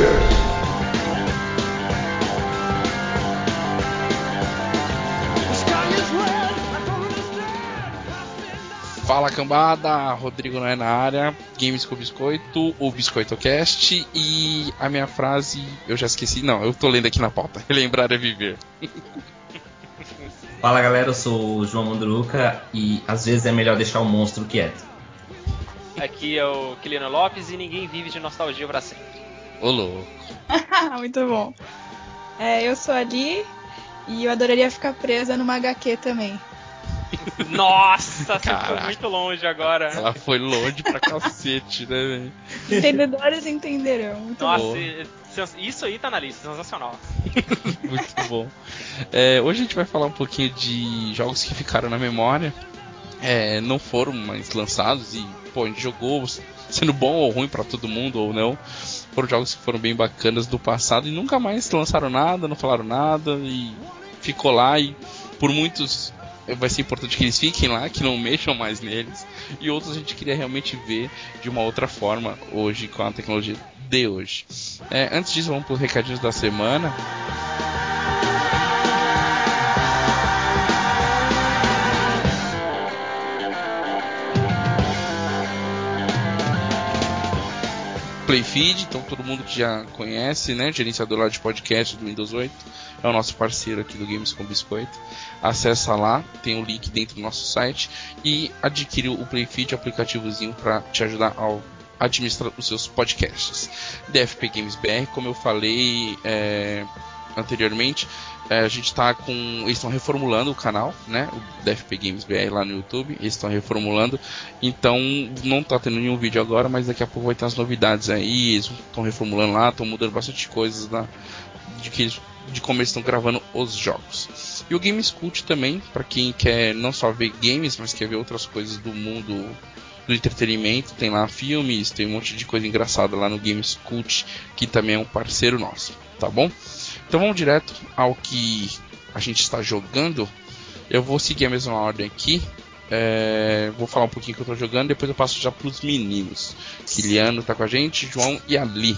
Gamescast. Fala cambada, Rodrigo não é na área, Games com Biscoito, o Biscoito Cast e a minha frase eu já esqueci, não, eu tô lendo aqui na pauta. Lembrar é viver. Fala galera, eu sou o João Manduruca e às vezes é melhor deixar o monstro quieto. Aqui é o Kiliano Lopes e ninguém vive de nostalgia pra sempre. Ô louco. Muito bom. É, eu sou ali e eu adoraria ficar presa numa HQ também. Nossa, você Caraca. foi muito longe agora. Ela foi longe pra cacete, né, velho? Entendedores entenderão. Muito Nossa, bom. isso aí tá na lista, sensacional. Muito bom. É, hoje a gente vai falar um pouquinho de jogos que ficaram na memória, é, não foram mais lançados e pô, a gente jogou sendo bom ou ruim pra todo mundo ou não. Foram jogos que foram bem bacanas do passado e nunca mais lançaram nada, não falaram nada e ficou lá e por muitos vai ser importante que eles fiquem lá, que não mexam mais neles. E outros a gente queria realmente ver de uma outra forma hoje com a tecnologia de hoje. É, antes disso, vamos para os recadinhos da semana. Playfeed, então todo mundo que já conhece, né, gerenciador lá de podcast do Windows 8, é o nosso parceiro aqui do Games com Biscoito. Acessa lá, tem o link dentro do nosso site e adquire o Playfeed, aplicativozinho para te ajudar ao administrar os seus podcasts. DFP Games BR, como eu falei é, anteriormente, a gente está com. Eles estão reformulando o canal, né? O DFP Games BR lá no YouTube. Eles estão reformulando. Então não tá tendo nenhum vídeo agora, mas daqui a pouco vai ter as novidades aí. Eles estão reformulando lá, estão mudando bastante coisas da, de, que eles, de como eles estão gravando os jogos. E o Games Cult também, para quem quer não só ver games, mas quer ver outras coisas do mundo do entretenimento, tem lá filmes, tem um monte de coisa engraçada lá no Games Cult, que também é um parceiro nosso, tá bom? Então vamos direto ao que a gente está jogando. Eu vou seguir a mesma ordem aqui. É, vou falar um pouquinho que eu estou jogando, depois eu passo já para os meninos. Kiliano tá com a gente, João e Ali.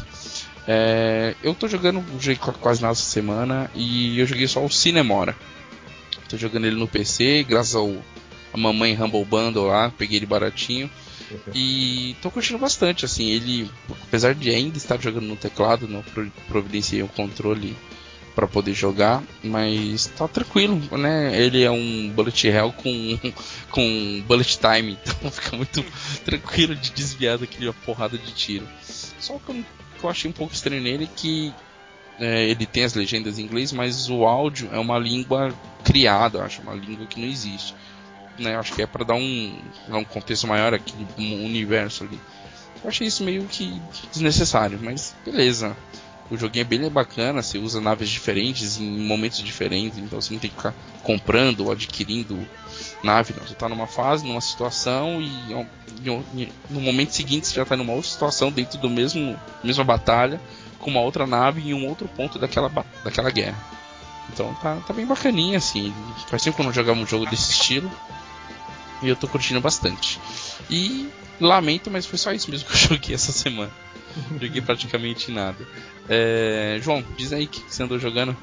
É, eu tô jogando, quase nada essa semana e eu joguei só o Cinemora. Tô jogando ele no PC, graças ao a mamãe Humble Bundle lá, peguei ele baratinho. E tô curtindo bastante, assim, ele, apesar de ainda estar jogando no teclado, não pro- providenciei um controle para poder jogar, mas tá tranquilo, né? Ele é um bullet hell com, com bullet time, então fica muito tranquilo de desviar daquela porrada de tiro. Só que eu, que eu achei um pouco estranho nele é que é, ele tem as legendas em inglês, mas o áudio é uma língua criada, acho, uma língua que não existe. Né? Acho que é para dar um, dar um contexto maior aquele um universo ali. Eu achei isso meio que desnecessário, mas beleza. O joguinho é bem bacana, você usa naves diferentes em momentos diferentes, então você não tem que ficar comprando ou adquirindo nave, não. Você tá numa fase, numa situação e, no momento seguinte você já tá numa outra situação dentro do mesmo mesma batalha, com uma outra nave em um outro ponto daquela, daquela guerra. Então tá, tá bem bacaninha assim. Faz tempo que eu não jogava um jogo desse estilo. E eu tô curtindo bastante. E lamento, mas foi só isso mesmo que eu joguei essa semana. Joguei praticamente nada. É, João, diz aí o que você andou jogando.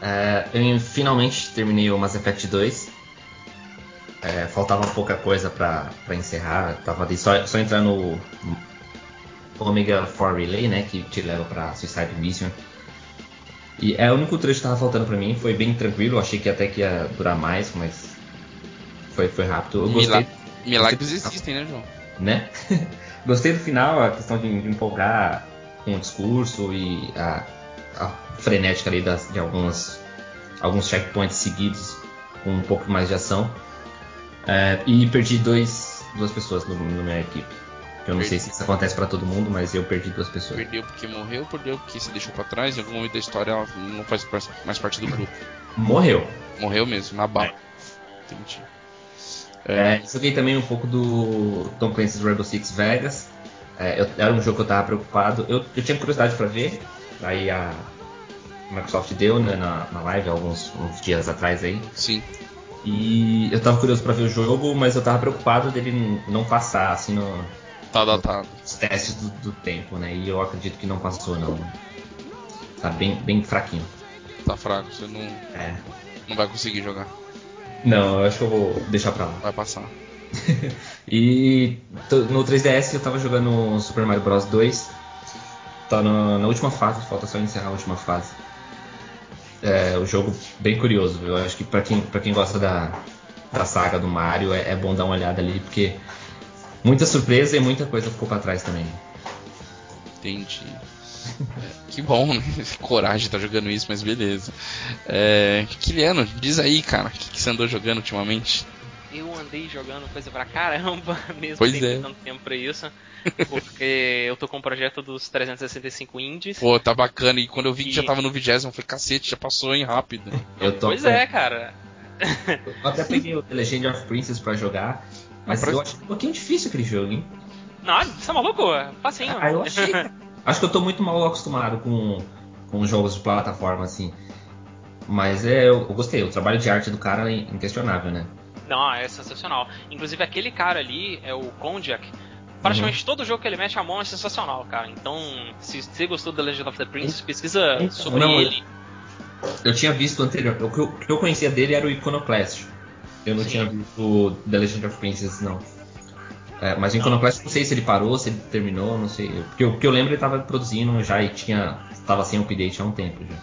É, eu finalmente terminei o Mass Effect 2. É, faltava pouca coisa pra encerrar. Tava ali só, só entrar no Omega 4 Relay, né? Que te leva pra Suicide Mission. E é o único trecho que tava faltando pra mim. Foi bem tranquilo. Achei que até que ia durar mais, mas foi, foi rápido. Eu gostei. Mila- Milagres existem, né, João? né? Gostei do final, a questão de, de empolgar com o discurso e a, a frenética ali das, de alguns, alguns checkpoints seguidos com um pouco mais de ação. É, e perdi dois, duas pessoas no, no minha equipe. Eu não Perdi. sei se isso acontece pra todo mundo, mas eu perdi duas pessoas. Perdeu porque morreu, perdeu porque se deixou pra trás. Em algum momento da história ela não faz mais- parte do grupo. Morreu. Morreu mesmo, na bala. Entendi. É, joguei também um pouco do Tom Clancy's Rainbow Six Vegas. É, eu- era um jogo que eu tava preocupado. Eu, eu tinha curiosidade pra ver. Aí a Microsoft deu né, na, na live alguns uns dias atrás aí. Sim. E eu tava curioso pra ver o jogo, mas eu tava preocupado dele não passar assim no, Tá datado. os testes do, do tempo, né? E eu acredito que não passou, não. Tá bem, bem fraquinho. Tá fraco, você não, É. não vai conseguir jogar. Não, eu acho que eu vou deixar pra lá. Vai passar. E no 3DS eu tava jogando Super Mario Bros 2. Tá na, na última fase, falta só encerrar a última fase. É o jogo bem curioso, viu? eu acho que pra quem, pra quem gosta da, da saga do Mario é, é bom dar uma olhada ali, porque muita surpresa e muita coisa ficou pra trás também. Entendi. Que bom, né? Coragem de tá jogando isso, mas beleza. É, Kiliano, diz aí, cara, o que, que você andou jogando ultimamente? Eu andei jogando coisa pra caramba, mesmo Pois sem é. tanto tempo pra isso. Porque eu tô com o projeto dos 365 indies. Pô, tá bacana. E quando eu vi que E- já tava no vigésimo, eu falei, cacete, já passou em rápido. Eu tô, Pois é, cara. Eu até peguei o The Legend of Princess pra jogar, mas pra- eu achei um pouquinho difícil aquele jogo, hein? Não, você é maluco? Facinho. Ah, eu achei. Acho que eu tô muito mal acostumado com, com jogos de plataforma, assim. Mas é, eu, eu gostei, o trabalho de arte do cara é inquestionável, né? Não, é sensacional. Inclusive aquele cara ali é o Konjak. Praticamente todo jogo que ele mete a mão é sensacional, cara. Então, se você gostou da Legend of the Princess, pesquisa Então, sobre não, ele. Eu tinha visto anterior, o que eu, o que eu conhecia dele era o Iconoclast. Eu não Sim. tinha visto o The Legend of Princess, não. É, mas o Iconoclast não sei se ele parou, se ele terminou, não sei. Porque o que eu lembro ele tava produzindo já e tinha. tava sem update há um tempo já.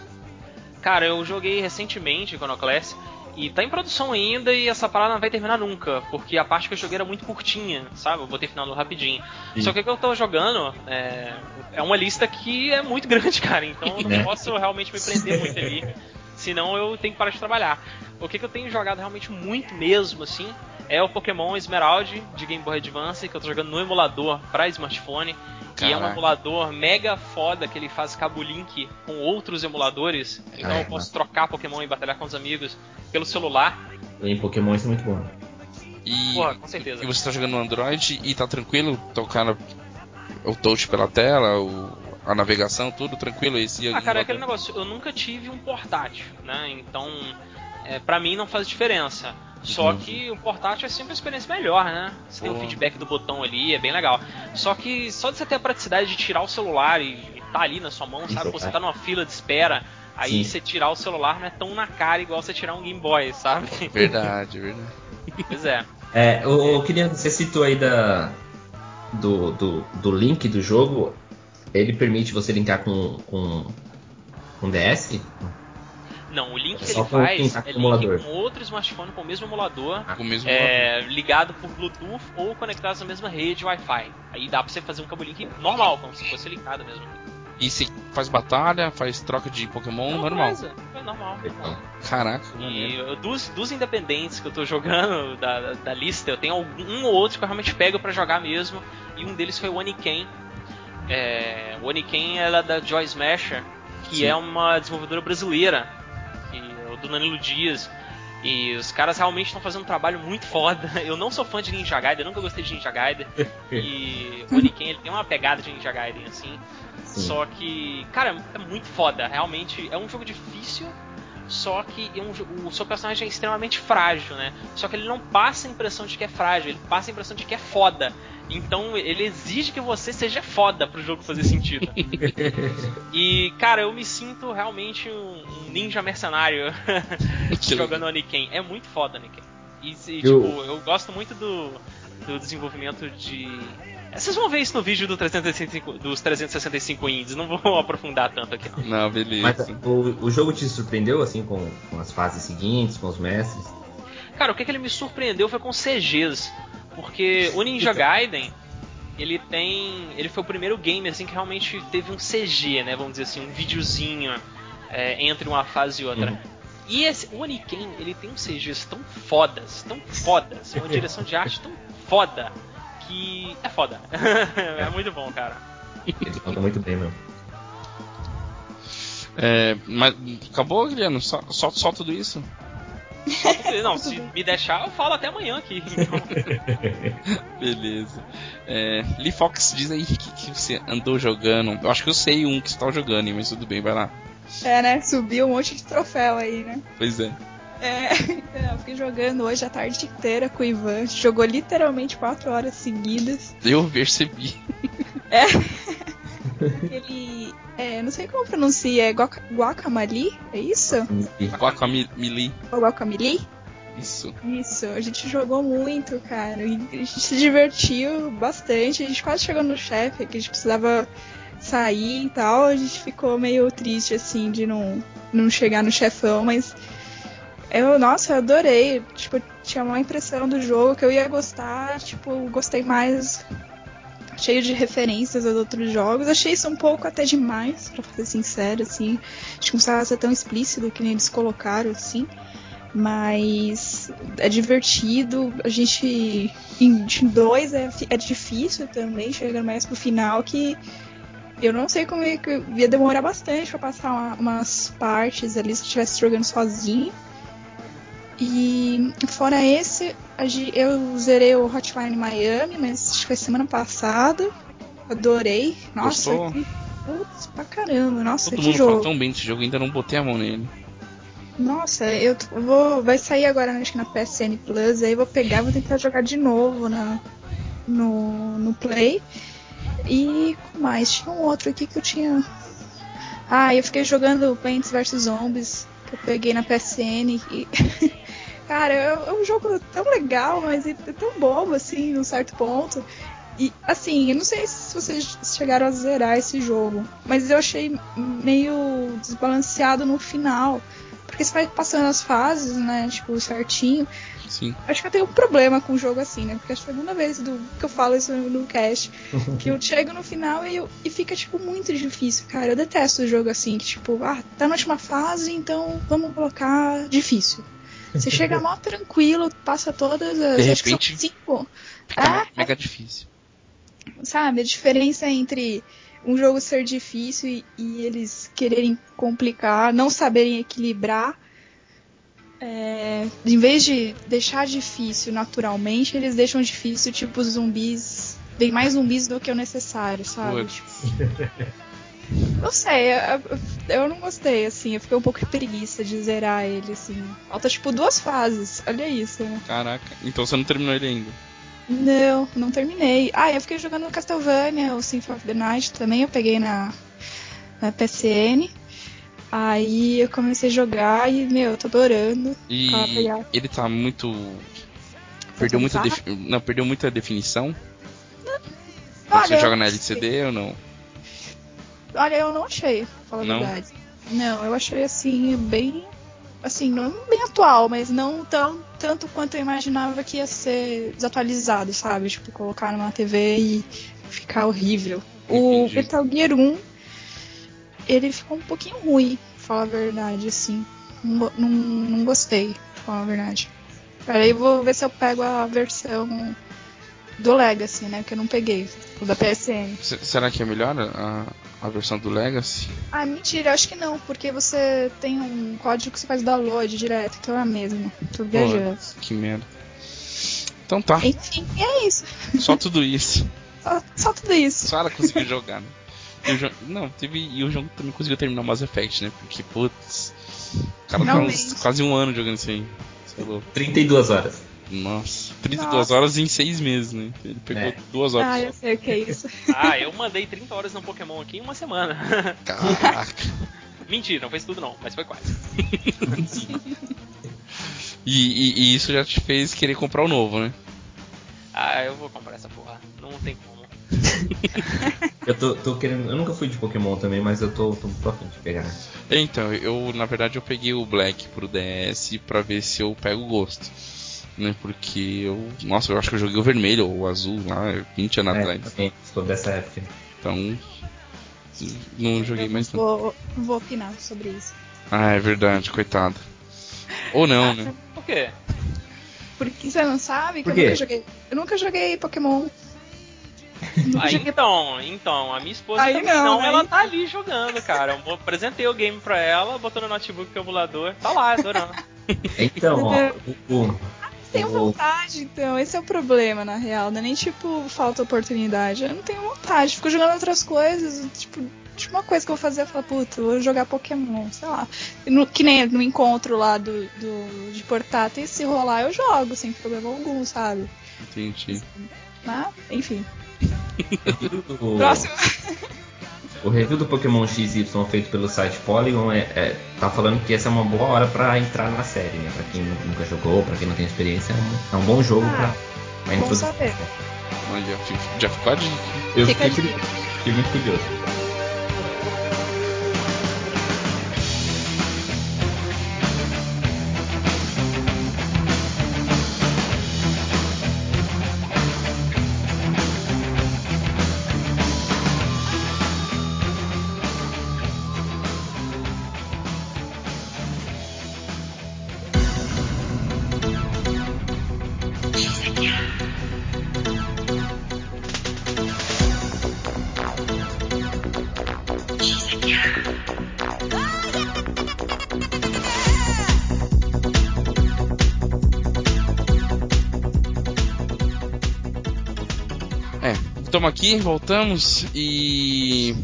Cara, eu joguei recentemente Iconoclast e tá em produção ainda e essa parada não vai terminar nunca, porque a parte que eu joguei era muito curtinha, sabe? Eu botei final rapidinho. Sim. Só que o que eu tô jogando é, é uma lista que é muito grande, cara, então eu não Né? posso realmente me prender muito ali, senão eu tenho que parar de trabalhar. O que, que eu tenho jogado realmente muito mesmo, assim, é o Pokémon Esmeralda de Game Boy Advance, que eu tô jogando no emulador pra smartphone. Que é um Caraca. emulador mega foda que ele faz cabo link com outros emuladores. Então é, eu posso trocar Pokémon e batalhar com os amigos pelo celular. Em Pokémon isso é muito bom. E, Porra, com certeza. e você tá jogando no Android e tá tranquilo tocar o touch pela tela, o- a navegação, tudo tranquilo esse Ah, cara, é aquele negócio, eu nunca tive um portátil, né? Então, é, pra mim não faz diferença. Só Uhum. que o portátil é sempre uma experiência melhor, né? Você tem o Boa. feedback do botão ali, é bem legal. Só que só de você ter a praticidade de tirar o celular e tá ali na sua mão, sabe? Isso, Pô, Você é. tá numa fila de espera, aí Sim. você tirar o celular não é tão na cara igual você tirar um Game Boy, sabe? Verdade, verdade. pois é. É, eu, eu queria. Você citou aí da, do, do, do link do jogo. Ele permite você linkar com, com, com DS? Não, o link É que ele faz é link com outro smartphone com o mesmo emulador. Com o mesmo é, ligado por Bluetooth ou conectados na mesma rede Wi-Fi. Aí dá pra você fazer um cabo link normal, como se fosse ligado mesmo. E você faz batalha, faz troca de Pokémon Mesma normal. coisa, É normal. Caraca, E eu- dos, dos independentes que eu tô jogando da, da, da lista, eu tenho algum, um ou outro que eu realmente pego pra jogar mesmo. E um deles foi o Oniken. É, o Oniken é da Joy Smasher, que Sim. é uma desenvolvedora brasileira, é do Danilo Dias. E os caras realmente estão fazendo um trabalho muito foda. Eu não sou fã de Ninja Gaiden, nunca gostei de Ninja Gaiden. E o Oniken ele tem uma pegada de Ninja Gaiden assim. Sim. Só que, cara, é muito foda. Realmente é um jogo difícil, só que é um o seu personagem é extremamente frágil, né? Só que ele não passa a impressão de que é frágil, ele passa a impressão de que é foda. Então ele exige que você seja foda pro jogo fazer sentido. e, cara, eu me sinto realmente um, ninja mercenário jogando Oniken. É muito foda, Oniken. E, e, Eu- tipo, eu gosto muito do, do desenvolvimento de. É, Vocês vão ver isso no vídeo do 365, dos 365 indies, não vou aprofundar tanto aqui não. Não, beleza. Mas o, o jogo te surpreendeu assim com, com as fases seguintes, com os mestres? Cara, o que, que ele me surpreendeu foi com CGs. Porque o Ninja Gaiden, ele tem. Ele foi o primeiro game assim que realmente teve um CG, né? Vamos dizer assim, um videozinho é, entre uma fase e outra. Uhum. E esse, o Oniken, ele tem uns CGs tão fodas, tão fodas, uma direção de arte tão foda, que é foda. é muito bom, cara. Ele conta muito bem mesmo. É, mas acabou, Guilherme? Só, só, só tudo isso? Não, se me deixar, eu falo até amanhã aqui. Então, Beleza. É, Lee Fox, diz aí o que, que você andou jogando. Eu acho que eu sei um que você tá jogando, mas tudo bem, vai lá. É, né? Subiu um monte de troféu aí, né? Pois é. É, eu fiquei jogando hoje a tarde inteira com o Ivan. A gente jogou literalmente 4 horas seguidas. Eu percebi. É. Ele. É, não sei como pronuncia, é guaca, guacamole? É isso? Guacamole. Ou guacamole? Isso. Isso, a gente jogou muito, cara. A gente se divertiu bastante. A gente quase chegou no chefe, que a gente precisava sair e tal. A gente ficou meio triste, assim, de não, não chegar no chefão, mas. Eu, nossa, eu adorei. Tipo, tinha uma impressão do jogo que eu ia gostar. Tipo, gostei mais. Cheio de referências aos outros jogos. Achei isso um pouco até demais, pra ser sincero, assim. Acho que não precisava ser tão explícito que nem eles colocaram, assim mas é divertido. A gente em dois é, é difícil também, chegando mais pro final que eu não sei como é que ia demorar bastante para passar uma, umas partes ali se estivesse jogando sozinho. E fora esse, eu zerei o Hotline Miami, mas acho que foi semana passada. Adorei. Nossa, que, putz, pra caramba. Nossa, Todo que mundo jogo. fala tão bem desse jogo, ainda não botei a mão nele. Nossa, eu vou. Vai sair agora, acho que na PSN Plus, aí vou pegar vou tentar jogar de novo na, no, no Play. E mais, tinha um outro aqui que eu tinha. Ah, eu fiquei jogando Plants vs Zombies, que eu peguei na PSN e. Cara, é um jogo tão legal, mas é tão bobo, assim, num certo ponto. E, assim, eu não sei se vocês chegaram a zerar esse jogo, mas eu achei meio desbalanceado no final. Porque você vai passando as fases, né? Tipo, certinho. Sim. Acho que eu tenho um problema com o jogo assim, né? Porque é a segunda vez do, que eu falo isso no cast. que eu chego no final e, eu, e fica, tipo, muito difícil, cara. Eu detesto o jogo assim, que, tipo, ah, tá na última fase, então vamos colocar difícil. Você chega mó tranquilo, passa todas as. De repente, cinco. Fica Ah, mega difícil. sabe, a diferença entre um jogo ser difícil e, e eles quererem complicar, não saberem equilibrar. É, em vez de deixar difícil naturalmente, eles deixam difícil, tipo, zumbis. Tem mais zumbis do que o necessário, sabe? Tipo, não sei, eu, eu não gostei, assim, eu fiquei um pouco de preguiça de zerar ele, assim. Falta, tipo, duas fases, olha isso, né? Caraca, então você não terminou ele ainda. Não, não terminei. Ah, eu fiquei jogando Castlevania, o Symphony of the Night também, eu peguei na, na PCN. Aí eu comecei a jogar e, meu, eu tô adorando. E Ah, ele tá muito. Perdeu muita, defi- não, perdeu muita definição? Olha, você joga na LCD ou não? Olha, eu não achei, falar a verdade. Não, eu achei assim, bem. Assim, não bem atual, mas não tão, tanto quanto eu imaginava que ia ser desatualizado, sabe? Tipo, colocar numa TV e ficar horrível. O Entendi. Metal Gear 1, ele ficou um pouquinho ruim, pra falar a verdade, assim. Não, não, não gostei, pra falar a verdade. Peraí, vou ver se eu pego a versão do Legacy, né? Que eu não peguei. O da PSN. Se- Será que é melhor a, a versão do Legacy? Ah, mentira, acho que não, porque você tem um código que você faz download direto, então é a mesma. Tô viajando. Pô, que merda. Então tá, Enfim, é isso. só tudo isso. Só, só tudo isso. Só ela conseguiu jogar, né? E Jo- não, teve. E o jogo também conseguiu terminar o Mass Effect, né? Porque, putz. O cara tá quase um ano jogando isso aí. Você é louco. 32 horas. Nossa, 32 Nossa. horas em 6 meses, né? Ele pegou É. duas horas. Ah, eu sei o que é isso. Ah, eu mandei 30 horas no Pokémon aqui em uma semana. Caraca. Mentira, não fez tudo não, mas foi quase. E, e- e isso já te fez querer comprar o novo, né? Ah, eu vou comprar essa porra. Não tem como. Eu tô, tô querendo. Eu nunca fui de Pokémon também, mas eu tô, tô, tô afim de pegar. Então, eu na verdade eu peguei o Black pro DS pra ver se eu pego o gosto. Né? Porque eu. Nossa, eu acho que eu joguei o vermelho ou o azul lá 20 anos É, atrás. também, sou dessa época. Então. Não joguei mais não. Vou, vou opinar sobre isso. Ah, é verdade, coitado. Ou não, né? Por quê? Porque você não sabe que eu nunca joguei. Eu nunca joguei Pokémon. Ah, então, então, a minha esposa Aí também não, não, né? ela tá ali jogando, cara. Eu apresentei o game pra ela, botou no notebook com o emulador, tá lá, adorando. Então, ó, o, o- Tenho vontade, então. Esse é o problema, na real. Não é nem tipo falta oportunidade. Eu não tenho vontade. Fico jogando outras coisas. Tipo, última coisa que eu vou fazer é falar, puta, vou jogar Pokémon, sei lá. No, que nem no encontro lá do, do, de portátil, se rolar eu jogo, sem problema algum, sabe? Entendi. Mas, enfim. Próximo. o review do Pokémon XY feito pelo site Polygon é, é- tá falando que essa é uma boa hora pra entrar na série, né? Pra quem nunca jogou, pra quem não tem experiência, é um, é um bom jogo Ah, pra, pra introduzir. Olha, já ficou a dica. Eu fiquei, fiquei muito curioso. É, estamos aqui, voltamos e.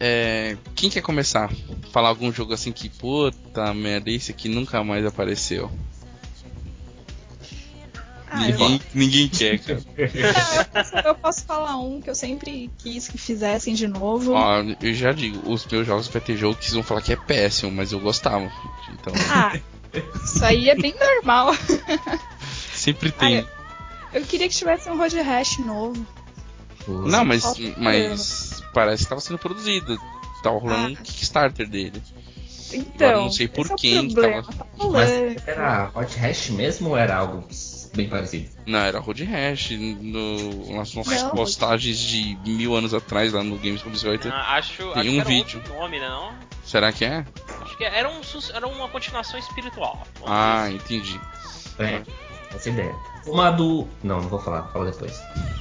É, quem quer começar? Falar algum jogo assim que, puta merda, esse aqui nunca mais apareceu. Ah, eu, ninguém, ninguém quer, cara. eu posso falar um que eu sempre quis que fizessem de novo. Eu já digo, os meus jogos vai ter jogo que vocês vão falar que é péssimo, mas eu gostava. Então, Ah, isso aí é bem normal. sempre tem. Ah, Eu queria que tivesse um Road Rash novo. Não, mas, mas parece que estava sendo produzido. Tava rolando um Ah. Kickstarter dele. Então, Agora não sei por esse é quem que problema, tava- tá Mas era Hot Hash mesmo ou era algo bem parecido? Não, era Road Rash. No, nas nossas Não, postagens de mil anos atrás lá no Games com Biscoito. Ah, acho, acho Tem um que era vídeo. nome, né? Não? Será que é? Acho que era, um, era uma continuação espiritual. Ah, dizer entendi. É, essa ideia. Uma do. Não, não vou falar, fala depois.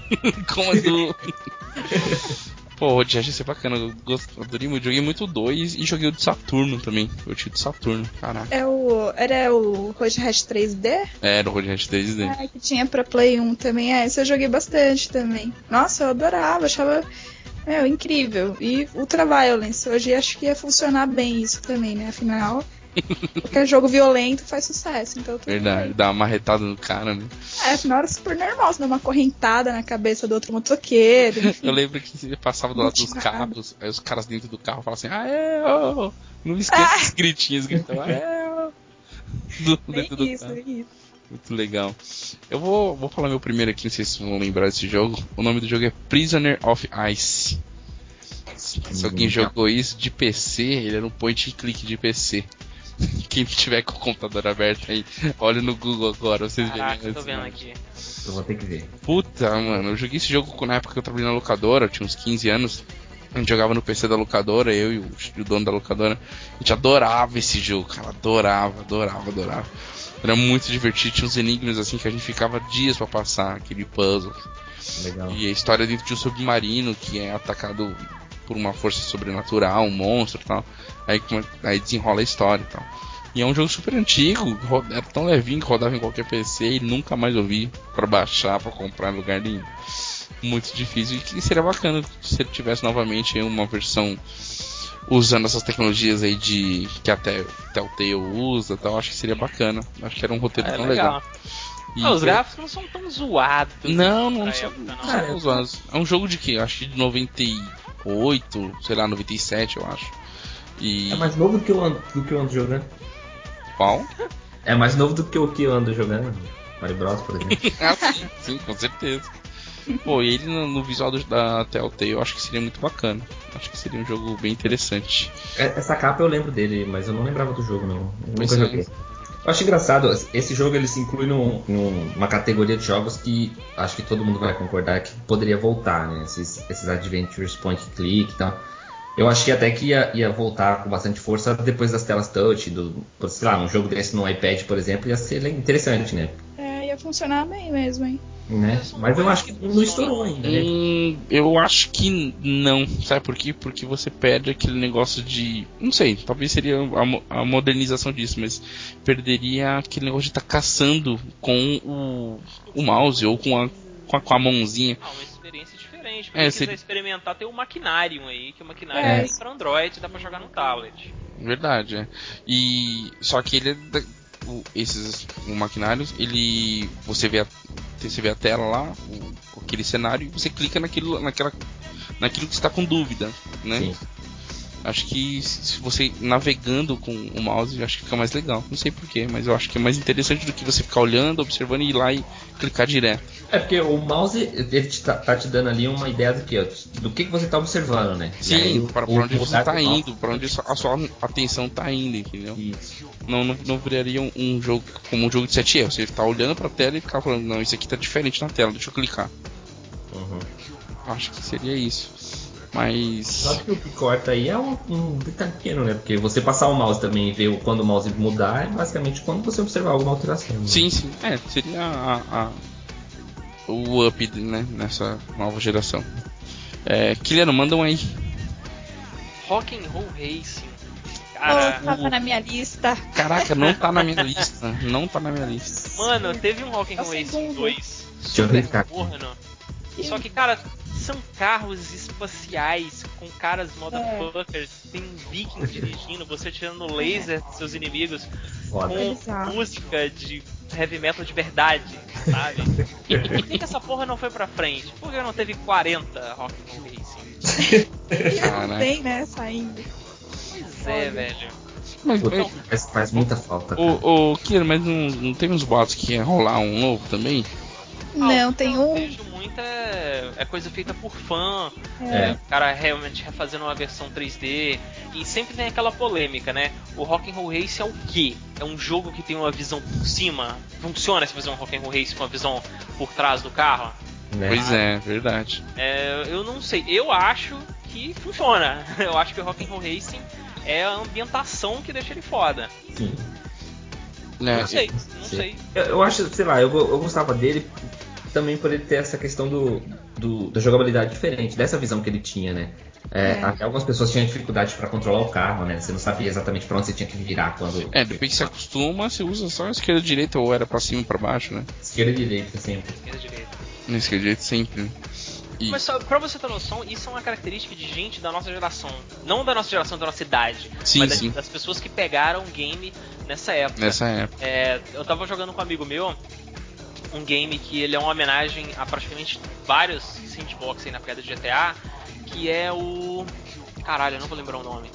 Como a do. Pô, o Rash ia ser bacana. Eu gost- adorei muito. Joguei muito o 2 e joguei o de Saturno também. Eu tinha o de Saturno, caraca. É o, era o Road Rash 3D? É, era o Road Rash 3D. É, que tinha pra Play 1 também. É, esse eu joguei bastante também. Nossa, eu adorava, achava meu, incrível. E Ultra Violence, hoje acho que ia funcionar bem isso também, né? Afinal, qualquer jogo violento faz sucesso, então tudo Verdade, bem. dá uma marretada no cara, né? É, afinal era super normal, você dá uma correntada na cabeça do outro motoqueiro, enfim. Eu lembro que você passava do lado dos carros, aí os caras dentro do carro falavam assim, ah, é, ó. Não esqueça Ah. esses gritinhos, gritavam, ah, é. Do, dentro do isso, carro. isso. Muito legal. Eu vou, vou falar meu primeiro aqui, não sei se vocês vão lembrar desse jogo. O nome do jogo é Prisoner of Ice. Se alguém jogou isso de PC, ele era um point and click de PC. Quem tiver com o computador aberto aí, olha no Google agora, vocês verem. Caraca, eu tô vendo aqui. Eu vou ter que ver. Puta, mano, eu joguei esse jogo na época que eu trabalhei na locadora, eu tinha uns 15 anos. A gente jogava no PC da locadora, eu e o, e o dono da locadora. A gente adorava esse jogo, cara. Adorava, adorava, adorava. Era muito divertido, tinha uns enigmas assim que a gente ficava dias pra passar, aquele puzzle. Legal. E a história dentro de um submarino que é atacado por uma força sobrenatural, um monstro e tal. Aí, aí desenrola a história e tal. E é um jogo super antigo, era tão levinho que rodava em qualquer PC e nunca mais ouvi pra baixar, pra comprar em lugar nenhum. Muito difícil e que seria bacana se ele tivesse novamente uma versão usando essas tecnologias aí de que até Telltale usa, e tal. Acho que seria bacana. Acho que era um roteiro É tão legal. legal. E Ah, os gráficos não são tão zoados. não, não são, época, não. não são tão zoados. É um jogo de que? Acho que de 98, sei lá, 97, eu acho. E. É mais novo do que eu ando, do que eu ando jogando. Qual? É mais novo do que o que eu ando jogando. Mario Bros, por exemplo. Ah, sim, sim, com certeza. Pô, e ele no, no visual do- da Telltale eu acho que seria muito bacana. Acho que seria um jogo bem interessante. É, Essa capa eu lembro dele, mas eu não lembrava do jogo, não. Eu nunca é. joguei. Eu acho engraçado, esse jogo ele se inclui num- numa categoria de jogos que acho que todo mundo vai concordar que poderia voltar, né? Esses, esses adventures point click e tal. Eu achei até que ia, ia voltar com bastante força depois das telas touch, do, sei lá, um jogo desse no iPad, por exemplo, ia ser interessante, né? É, ia funcionar bem mesmo, hein? Né? Mas eu acho que não estourou ainda, né? Hum, eu acho que não. Sabe por quê? Porque você perde aquele negócio de. Não sei, talvez seria a, a modernização disso, mas perderia aquele negócio de estar caçando com o, o mouse ou com a, com a, com a mãozinha. Ah, uma experiência diferente. Pra É, quem seria- quiser experimentar, tem o Maquinarium aí, que o Maquinarium É. é. pra Android, dá pra jogar no tablet. Verdade, é. E só que ele é da- o- esses o maquinários, ele você vê a você vê a tela lá, o- aquele cenário e você clica naquilo naquela naquilo que está com dúvida, né? Sim. Acho que se você navegando com o mouse, acho que fica mais legal. Não sei porquê, mas eu acho que é mais interessante do que você ficar olhando, observando e ir lá e clicar direto. É porque o mouse ele te tá, tá te dando ali uma ideia do que, do que, que você tá observando, né? Aí, Sim, o- para o onde você mouse- indo, para onde a sua atenção está indo, entendeu? Isso. Não, não, não viraria um, um jogo como um jogo de 7 erros. Você tá olhando pra tela e ficar falando, não, isso aqui tá diferente na tela, deixa eu clicar. Uhum. Acho que seria isso. Mas. Só que o que corta aí é um, um detalhe pequeno, né? Porque você passar o mouse também e ver quando o mouse mudar é basicamente quando você observar alguma alteração. né? Sim, sim. É, seria a, a- o up né, nessa nova geração. É, Kiliano, manda um aí. Rock and Roll Racing. Oh, Cara, tava na minha lista. Caraca, não tá na minha lista. Não tá na minha lista. mano, teve um Rock and É Roll Racing segundo. 2 Deixa eu clicar aqui. porno. Só que, cara, são carros espaciais com caras motherfuckers, tem vikings dirigindo, você tirando laser dos seus inimigos Foda. É com música de heavy metal de verdade, sabe? Por que, que essa porra não foi pra frente? Por que não teve 40 Rock and Roll Racing? Não Caraca. tem, né, saindo. Pois é, velho. Mas, mas- faz, faz muita falta. o, o Kiliano, mas não, não tem uns boatos que ia rolar um novo também? Não, Ah, tem um. Vejo muita é coisa feita por fã, É. o cara realmente refazendo uma versão 3D e sempre tem aquela polêmica, né? O Rock and Roll Race é o quê? É um jogo que tem uma visão por cima? Funciona se fazer um Rock and Roll Race com uma visão por trás do carro? né? Pois é, verdade. É, eu não sei. Eu acho que funciona. Eu acho que o Rock and Roll Racing é a ambientação que deixa ele foda. Sim. Né, Não sei, não Sim. sei. Eu, eu acho, sei lá, eu, eu gostava dele também por ele ter essa questão do, do- da jogabilidade diferente, dessa visão que ele tinha, né? É, É. Até algumas pessoas tinham dificuldade para controlar o carro, né? Você não sabia exatamente para onde você tinha que virar quando. É, depois que você acostuma, você usa só a esquerda e a direita, ou era pra cima e pra baixo, né? Esquerda e direita sempre. Esquerda, direita. Na esquerda e direita sempre. né? E, Mas só, pra você ter noção, isso é uma característica de gente da nossa geração. Não da nossa geração, da nossa idade. Sim, mas sim. das pessoas que pegaram o game nessa época. nessa época. É, eu tava jogando com um amigo meu um game que ele é uma homenagem a praticamente vários sandbox aí na pegada de GTA, que é o. Caralho, eu não vou lembrar o nome.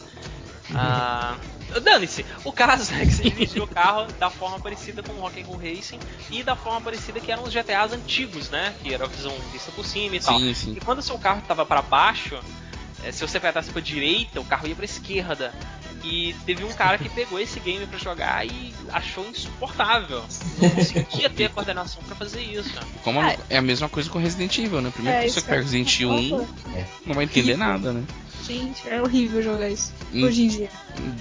Ah, Dane-se, o caso é que você dirigiu o carro da forma parecida com o Rock and Roll Racing e da forma parecida que eram os GTAs antigos, né? Que era a visão vista por cima e tal. Sim, sim. E quando o seu carro estava para baixo, eh, se você apertasse para direita, o carro ia para esquerda. E teve um cara que pegou esse game para jogar e achou insuportável. Não conseguia ter a coordenação para fazer isso. Como Ah, é a mesma coisa com Resident Evil, né? Primeiro É, que você pega é- Resident Evil 1, É. não vai entender nada, né? Gente, é horrível jogar isso. Hum. Hoje em dia.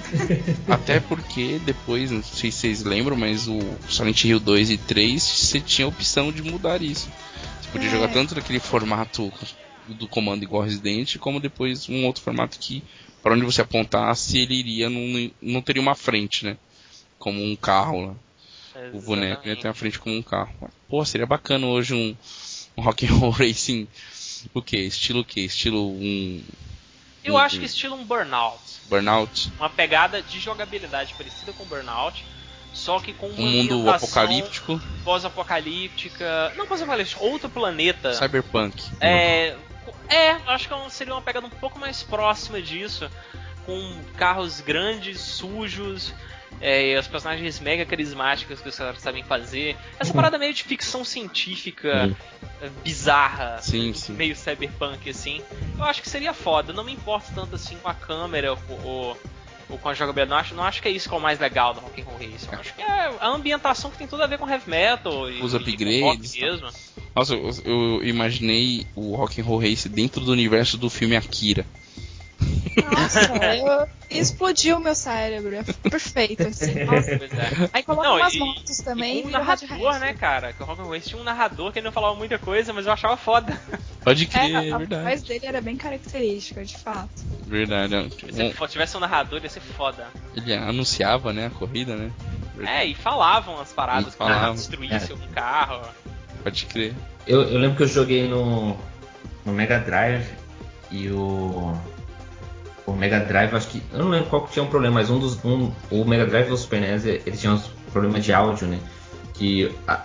Até porque depois, não sei se vocês lembram, mas o Silent Hill 2 e 3 você tinha a opção de mudar isso. Você podia É. jogar tanto naquele formato do comando igual Resident, como depois um outro formato que, para onde você apontasse, ele iria, num, não teria uma frente, né? Como um carro lá. O boneco ia ter a frente como um carro. Pô, seria bacana hoje um, um Rock and Roll Racing. O que? Estilo o que? Estilo um Eu acho que estilo um Burnout. Burnout? Uma pegada de jogabilidade parecida com Burnout, só que com Um mundo apocalíptico? pós-apocalíptica. Não pós-apocalíptica, outro planeta. Cyberpunk. É, é, acho que seria uma pegada um pouco mais próxima disso, com carros grandes, sujos, é, e os personagens mega carismáticos que os caras sabem fazer. Essa parada meio de ficção científica Sim. é, bizarra, Sim, sim. meio cyberpunk assim. Eu acho que seria foda. Não me importo tanto assim com a câmera ou, ou- ou com a jogabilidade. Não acho, não acho que é isso que é o mais legal do Rock and Roll Race. Eu acho que é a ambientação que tem tudo a ver com heavy metal e Os e upgrades, rock tá. mesmo. Nossa, eu, eu imaginei o Rock and Roll Race dentro do universo do filme Akira. Nossa, eu... explodiu o meu cérebro. É perfeito, assim. Nossa. Pois é. Aí coloca Não, umas e- motos também. E um narrador, né, cara? Que o Roll Race tinha um narrador que ele não falava muita coisa, mas eu achava foda. Pode É, crer, a, a verdade. voz dele era bem característica, de fato. Verdade. é. Se tivesse um narrador, ia ser foda. ele anunciava, né, a corrida, né? É, e falavam as paradas que falavam. destruísse algum carro. Pode crer. Eu, eu lembro que eu joguei no, no Mega Drive e o. O Mega Drive, acho que. Eu não lembro qual que tinha um problema, mas um dos. Um, o Mega Drive do Super NES ele tinha uns problemas de áudio, né? Que a,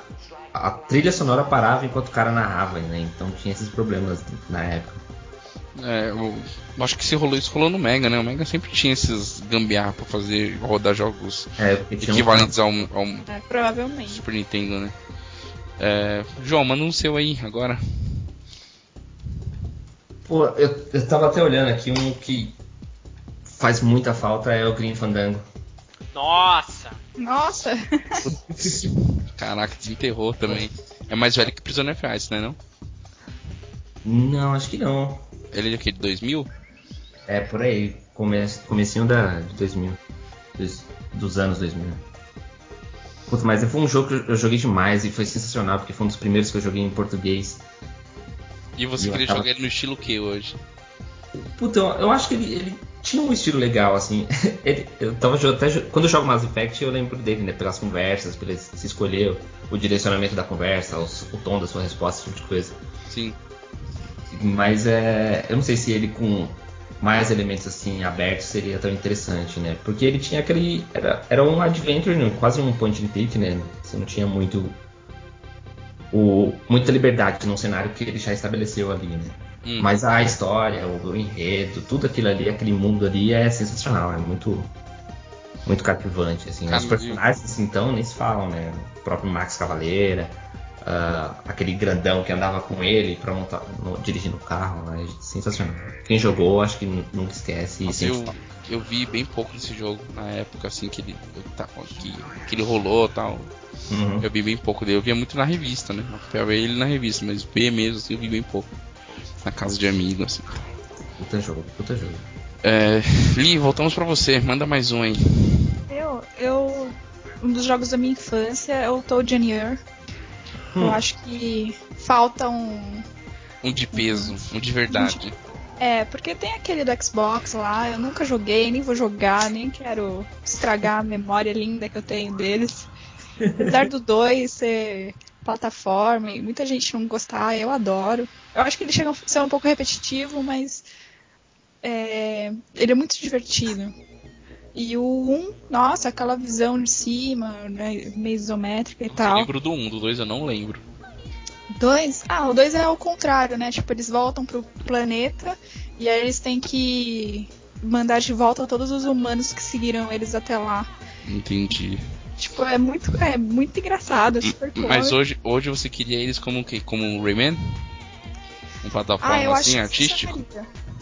a trilha sonora parava enquanto o cara narrava, né? Então tinha esses problemas na época. É, eu acho que se rolou isso rolou no Mega, né? O Mega sempre tinha esses gambiarra pra fazer rodar jogos É, tinha um- equivalentes ao, ao É, provavelmente. Super Nintendo, né? É, João, manda um seu aí agora. Pô, eu, eu tava até olhando aqui, um que faz muita falta é o Green Fandango. Nossa! Nossa! Caraca, desenterrou também. É mais velho que Prisoner of Ice, né? Não? Não, acho que não. Ele é de quê? De 2000? É por aí, come, comecinho da, de 2000, dos, dos anos 2000. Puta, mas foi um jogo que eu joguei demais e foi sensacional, porque foi um dos primeiros que eu joguei em português. E você Eu queria acaba- jogar ele no estilo que hoje? Puta, eu, eu acho que ele, ele tinha um estilo legal, assim. Ele- eu tava até, quando eu jogo Mass Effect, eu lembro dele, né? Pelas conversas, pelo se escolher o, o direcionamento da conversa, os- o tom da sua resposta, esse tipo de coisa. Sim. Mas é, eu não sei se ele com mais elementos assim abertos seria tão interessante, né? Porque ele tinha aquele era, era um adventure, né? quase um point and click, né? Você não tinha muito o, muita liberdade num cenário que ele já estabeleceu ali, né? Hum. Mas a história, o, enredo, tudo aquilo ali, aquele mundo ali é sensacional, é muito muito cativante, assim. Cara, Os personagens, assim, então, nem se falam, né? O próprio Max Cavaleira, ah, aquele grandão que andava com ele pra montar, no- dirigindo o carro, é sensacional. Quem jogou, acho que nu- nunca esquece Nossa, eu, eu vi bem pouco desse jogo na época, assim, que ele, que, que ele rolou e tal. Uhum. Eu vi bem pouco dele. Eu via muito na revista, né? Eu acompanhava ele na revista, mas ver mesmo, assim, eu vi bem pouco. Na casa de amigos, assim. Puta jogo, puta jogo. É, Li, voltamos pra você. Manda mais um aí. Eu, eu. Um dos jogos da minha infância é o Toad and Earl. Hum. Eu acho que falta um. Um de peso, um de verdade. É, porque tem aquele do Xbox lá, eu nunca joguei, nem vou jogar, nem quero estragar a memória linda que eu tenho deles. Apesar do 2 ser plataforma e muita gente não gostar, eu adoro. Eu acho que ele chega a ser um pouco repetitivo, mas é, ele é muito divertido. E o 1, nossa, aquela visão de cima, né, meio isométrica e Eu tal. lembro do 1, do 2 eu não lembro. Dois? Ah, o dois é o contrário, né? Tipo, eles voltam pro planeta e aí eles têm que mandar de volta todos os humanos que seguiram eles até lá. Entendi. Tipo, é muito, é muito engraçado, é super Mas cômico. hoje, hoje você queria eles como o quê? Como um Rayman? Um plataforma ah, assim, que artístico?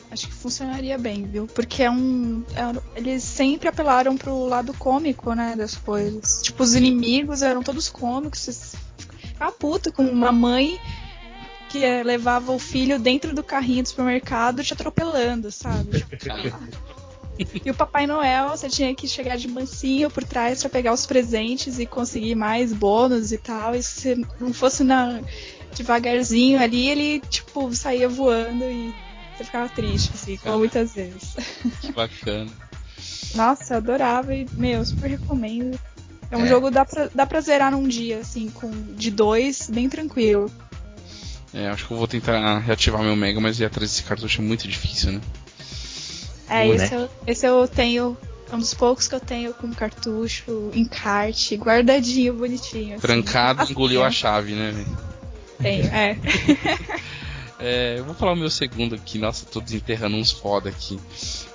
Acho que funcionaria bem, viu? Porque é um, é Eles sempre apelaram pro lado cômico, né? Das coisas. Tipo, os inimigos eram todos cômicos. Ficava puto com uma mãe que eh, levava o filho dentro do carrinho do supermercado te atropelando, sabe? Tipo, E o Papai Noel, você tinha que chegar de mansinho por trás pra pegar os presentes e conseguir mais bônus e tal. E se não fosse na devagarzinho ali, ele, tipo, saía voando e você ficava triste, assim, como muitas vezes. que bacana. Nossa, eu adorava e, meu, super recomendo. É um É. jogo dá pra, dá pra zerar num dia, assim, com de dois, bem tranquilo. É, acho que eu vou tentar reativar meu Mega, mas ir atrás desse cartucho é muito difícil, né? É, esse, né? eu, esse eu tenho. É um dos poucos que eu tenho com cartucho, encarte, guardadinho, bonitinho. assim. Trancado, Assim, engoliu é. a chave, né, velho? Tenho, é. É, eu vou falar o meu segundo aqui. Nossa, tô desenterrando uns foda aqui.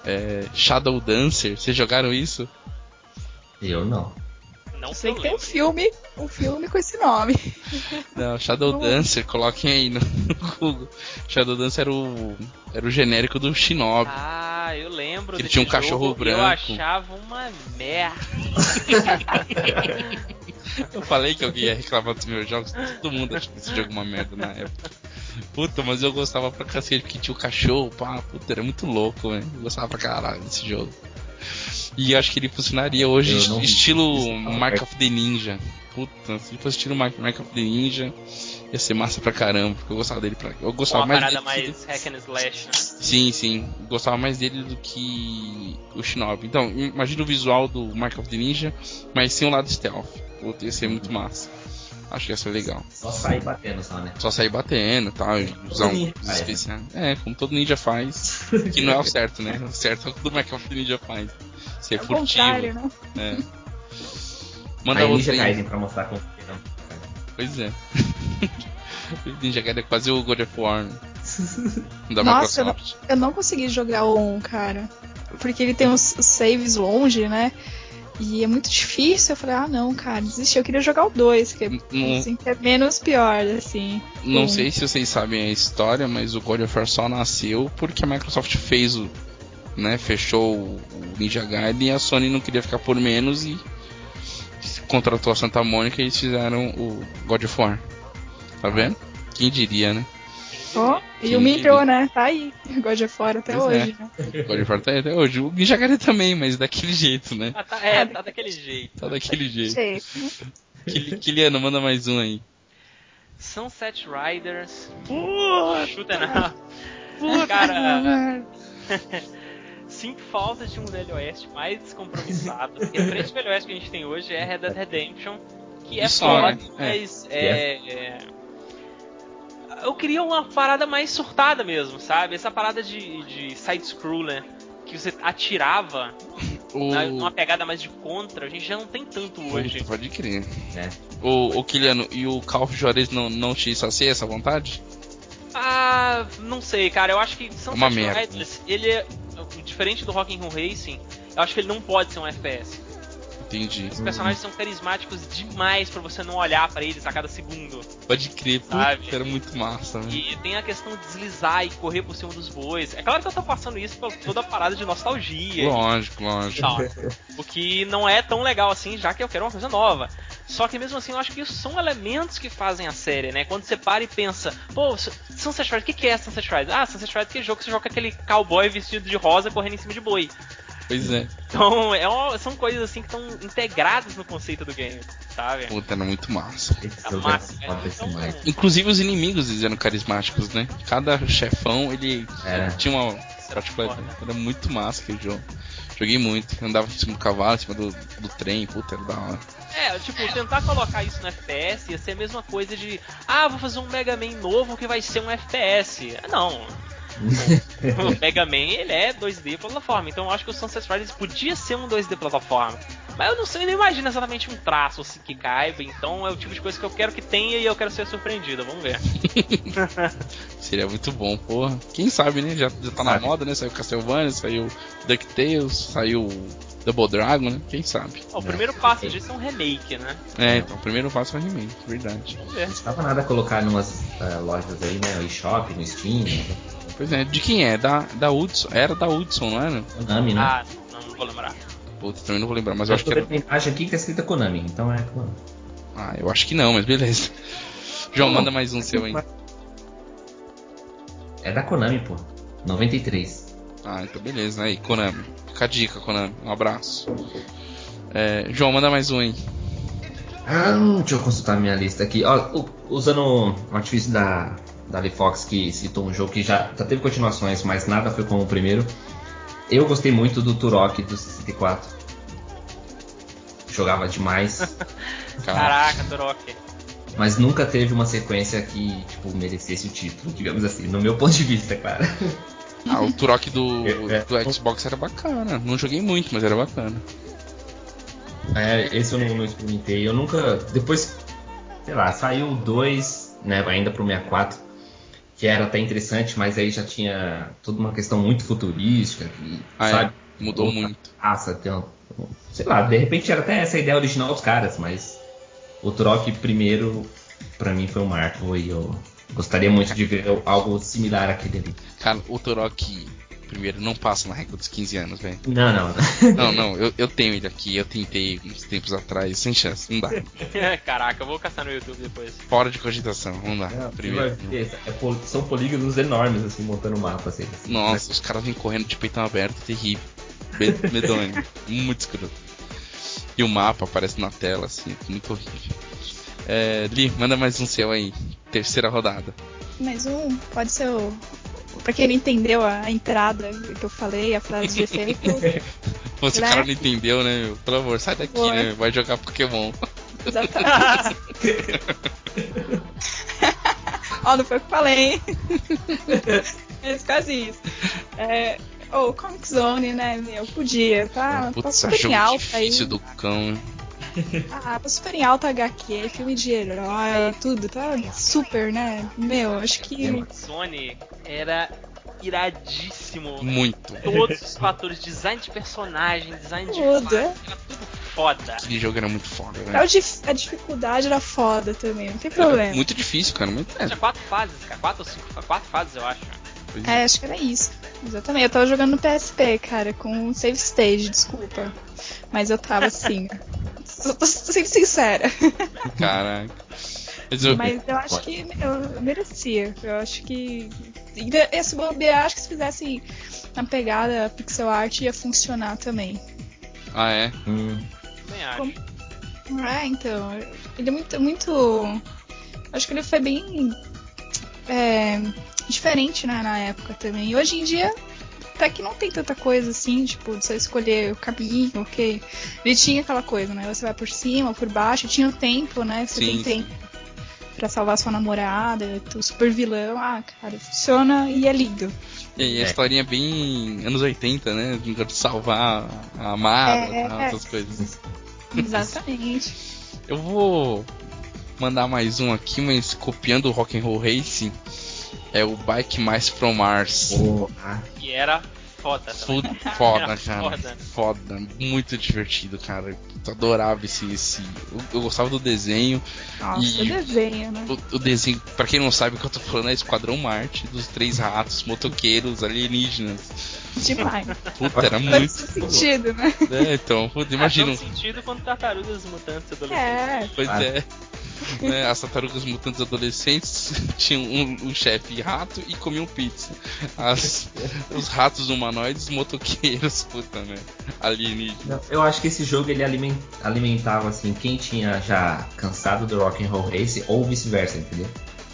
É, Shadow Dancer, vocês jogaram isso? Eu não. Não Sei que eu tem um filme, um filme com esse nome. Não, Shadow Não. Dancer, coloquem aí no Google. Shadow Dancer era o, era o genérico do Shinobi. Ah, eu lembro Ele tinha um jogo, cachorro Eu branco. achava uma merda. Eu falei que alguém ia reclamar dos meus jogos, todo mundo achou esse jogo uma merda na época. Puta, mas eu gostava pra cacete, porque tinha o cachorro, pá, puta, era muito louco, velho. Eu gostava pra caralho desse jogo. E acho que ele funcionaria hoje não estilo não. Mark of the Ninja. Puta, se fosse estilo Mark, Mark of the Ninja, ia ser massa pra caramba, porque eu gostava dele pra. Eu gostava uma mais parada dele. mais hack and slash, né? Sim, sim. Gostava mais dele do que o Shinobi. Então, imagina o visual do Mark of the Ninja, mas sem o lado stealth. Puta, ia ser muito massa. Acho que ia ser legal. Só sair batendo só, né? Só sair batendo tal, e usar um ninja faz, especial. É, como todo ninja faz. Que não é o certo, né? O certo é o que o Minecraft Ninja faz. Ser É o furtivo. contrário, né? É. Manda Aí Ninja aí. Gaiden pra mostrar como que não. Pois é. Ninja Gaiden é quase o God of War né? da Nossa, eu não, eu não consegui jogar o 1, cara. Porque ele tem os saves longe, né? E é muito difícil. Eu falei, ah, não, cara, desisti. Eu queria jogar o 2, que é, Não- assim, que é menos pior, assim. Não sei se vocês sabem a história, mas o God of War só nasceu porque a Microsoft fez o. Né, fechou o Ninja Gaiden e a Sony não queria ficar por menos e contratou a Santa Mônica e eles fizeram o God of War. Tá vendo? Quem diria, né? Ó, e humilhou, diria? né? Tá aí. God of War até Pois é. hoje, né? O God of War tá aí até hoje. O Gaiden também, mas daquele jeito, né? Ah, tá, é, tá daquele jeito. Tá daquele jeito. Sei. Kili- Kiliano, manda mais um aí. Sunset Riders. Puta, Shooter na. puta Cara, sinto falta de um Velho Oeste mais descompromissado. Porque o Velho Oeste que a gente tem hoje é Red Dead Redemption, que é foda, né? mas é, é- Eu queria uma parada mais surtada mesmo, sabe? Essa parada de, de side-scroller que você atirava O... na- numa pegada mais de contra, a gente já não tem tanto hoje. Puta, pode crer. né? O, o Kiliano, e o Call of Juarez não, não te sacia essa vontade? Ah, não sei, cara. Eu acho que Sunset Uma merda. Riders, ele é diferente do Rock'n'Roll Racing. Eu acho que ele não pode ser um FPS. Entendi. Os personagens são carismáticos demais pra você não olhar pra eles a cada segundo. Pode crer, puta, Sabe? era muito massa, né? E tem a questão de deslizar e correr por cima dos bois. É claro que eu tô passando isso por toda a parada de nostalgia. Lógico, lógico. tal. O que não é tão legal assim, já que eu quero uma coisa nova. Só que mesmo assim, eu acho que isso são elementos que fazem a série, né? Quando você para e pensa, pô, Sunset Riders, o que, que é Sunset Riders? Ah, Sunset Riders é aquele jogo que você joga aquele cowboy vestido de rosa correndo em cima de boi. Pois é. Então, é uma- são coisas assim que estão integradas no conceito do game, sabe? Puta, era muito massa. Esse É jogo é massa, é. Então, Inclusive os inimigos eles eram carismáticos, né? Cada chefão, ele Era. tinha uma era particularidade. foda. Era muito massa aquele jogo. Joguei muito. Andava em cima do cavalo, em cima do, do trem. Puta, era da hora. É, tipo, tentar colocar isso no FPS ia ser a mesma coisa de, ah, vou fazer um Mega Man novo que vai ser um FPS. Não. O Mega Man, ele é 2D plataforma, então eu acho que o Sunset Riders podia ser um 2D plataforma. Mas eu não sei, eu não imagino exatamente um traço assim que caiba, então é o tipo de coisa que eu quero que tenha e eu quero ser surpreendido, vamos ver. Seria muito bom, porra. Quem sabe, né? Já, já tá na moda, né? Saiu Castlevania, saiu DuckTales, saiu Double Dragon, né? Quem sabe? Ó, o primeiro não passo sei. disso é um remake, né? É, então, o primeiro passo é o remake, verdade. Vamos ver. Não tava nada a colocar em umas eh, lojas aí, né? O eShop, no Steam, né? Pois é, de quem é? Da, da Hudson. Era da Hudson, não era? Konami, né? Ah, não, não vou lembrar. Puta, também não vou lembrar, mas eu acho que era. imagem aqui que tá escrita Konami, então é Konami. Ah, eu acho que não, mas beleza. João, Não, manda mais um seu aí. É da Konami, pô. 93. Ah, então beleza, aí, Konami. Fica a dica, Konami. Um abraço. É, João, manda mais um aí. Ah, deixa eu consultar minha lista aqui. Ó, usando o artifício da, da Lee Fox que citou um jogo que já, já teve continuações, mas nada foi como o primeiro. Eu gostei muito do Turok do 64. Jogava demais, Cara, Caraca, Turok. mas nunca teve uma sequência que tipo, merecesse o título, digamos assim, no meu ponto de vista, claro. ah, o Turok do, É, é. do Xbox era bacana. Não joguei muito, mas era bacana. É, esse eu não, não experimentei. Eu nunca. Depois, sei lá, saiu o 2, né, ainda pro 64, que era até interessante, mas aí já tinha toda uma questão muito futurística, que, Ah, sabe? é, mudou outra muito. Raça, uma- sei lá, de repente era até essa a ideia original dos caras, mas o Troc primeiro, pra mim, foi um marco e eu gostaria muito de ver algo similar àquele ali. Cara, o Turok, primeiro, não passa na regra dos 15 anos, velho. Não, não. Não, não, eu, eu tenho ele aqui, eu tentei uns tempos atrás, sem chance, não dá. Caraca, eu vou caçar no YouTube depois. Fora de cogitação, não dá. Não, primeiro. é são polígonos enormes, assim, montando o mapa. Assim, Nossa, os caras vêm correndo de peitão aberto, terrível. Me- Medonho, muito escroto. E o mapa aparece na tela, assim, muito horrível. É, Li, manda mais um seu aí. Terceira rodada. Mais um, pode ser o. Pra quem não entendeu a entrada que eu falei, a frase de efeito. Pô, se o Né? cara não entendeu, né, meu? Pelo amor, sai daqui, Foi. né? Vai jogar Pokémon. Exatamente. Ó, não foi o que falei, hein? Mas quase isso. É, oh, Comic Zone, né, meu? Podia, tá, Puta, tá super em jogo alta aí. difícil do cão. Ah, tá super em alta HQ, filme de herói, tudo, tá super, né? Meu, acho que. Sony era iradíssimo. Muito. Todos os fatores, design de personagem, design de Tudo, fase, é. era tudo foda. Aquele jogo era muito foda, A, né? dif- a dificuldade era foda também, não tem problema. Muito difícil, cara. Muito... É, Tinha quatro fases, cara. Quatro ou cinco, quatro fases, eu acho. pois É, acho que era isso. Exatamente. Eu tava jogando no PSP, cara, com save stage, desculpa. Mas eu tava assim. Tô, tô sendo sincera. Caraca. Mas eu- eu acho que eu merecia. Eu acho que. ainda- Esse bobear, acho que se fizesse na pegada pixel art ia funcionar também. Ah, é? Hum, Nem acho. Como- É, então. Ele é muito. muito acho que ele foi bem. é, diferente né, na época também. E hoje em dia. Até que não tem tanta coisa assim, tipo, de você escolher o caminho, ok. Ele tinha aquela coisa, né? Você vai por cima por baixo, tinha o tempo, né? Você Sim, tem tempo pra salvar sua namorada, o super vilão. Ah, cara, funciona e é lindo. E a É. historinha é bem anos 80, né? De salvar a amada, É. tal, essas coisas. Exatamente. Eu vou mandar mais um aqui, mas copiando o Rock'n'Roll Racing. É o Bike Mais From Mars. porra. E era foda também. Foda, Era cara. foda. Foda. Muito divertido, cara. Eu adorava esse. esse... Eu, eu gostava do desenho. Nossa, E- desenho, né? O, o desenho, pra quem não sabe o que eu tô falando, é Esquadrão Marte, dos três ratos, motoqueiros, alienígenas. Demais. Puta, era Faz muito. sentido, né? É, então, puta, imagina. Faz sentido quando tartarugas mutantes adolescentes. É. Pois Ah. é. Né, as tartarugas mutantes adolescentes tinham um, um chefe rato e comiam pizza. As, os ratos humanoides, motoqueiros, puta, né? Alienígenas. Eu acho que esse jogo ele alimen- alimentava assim quem tinha já cansado do Rock and Roll Race ou vice-versa, entendeu?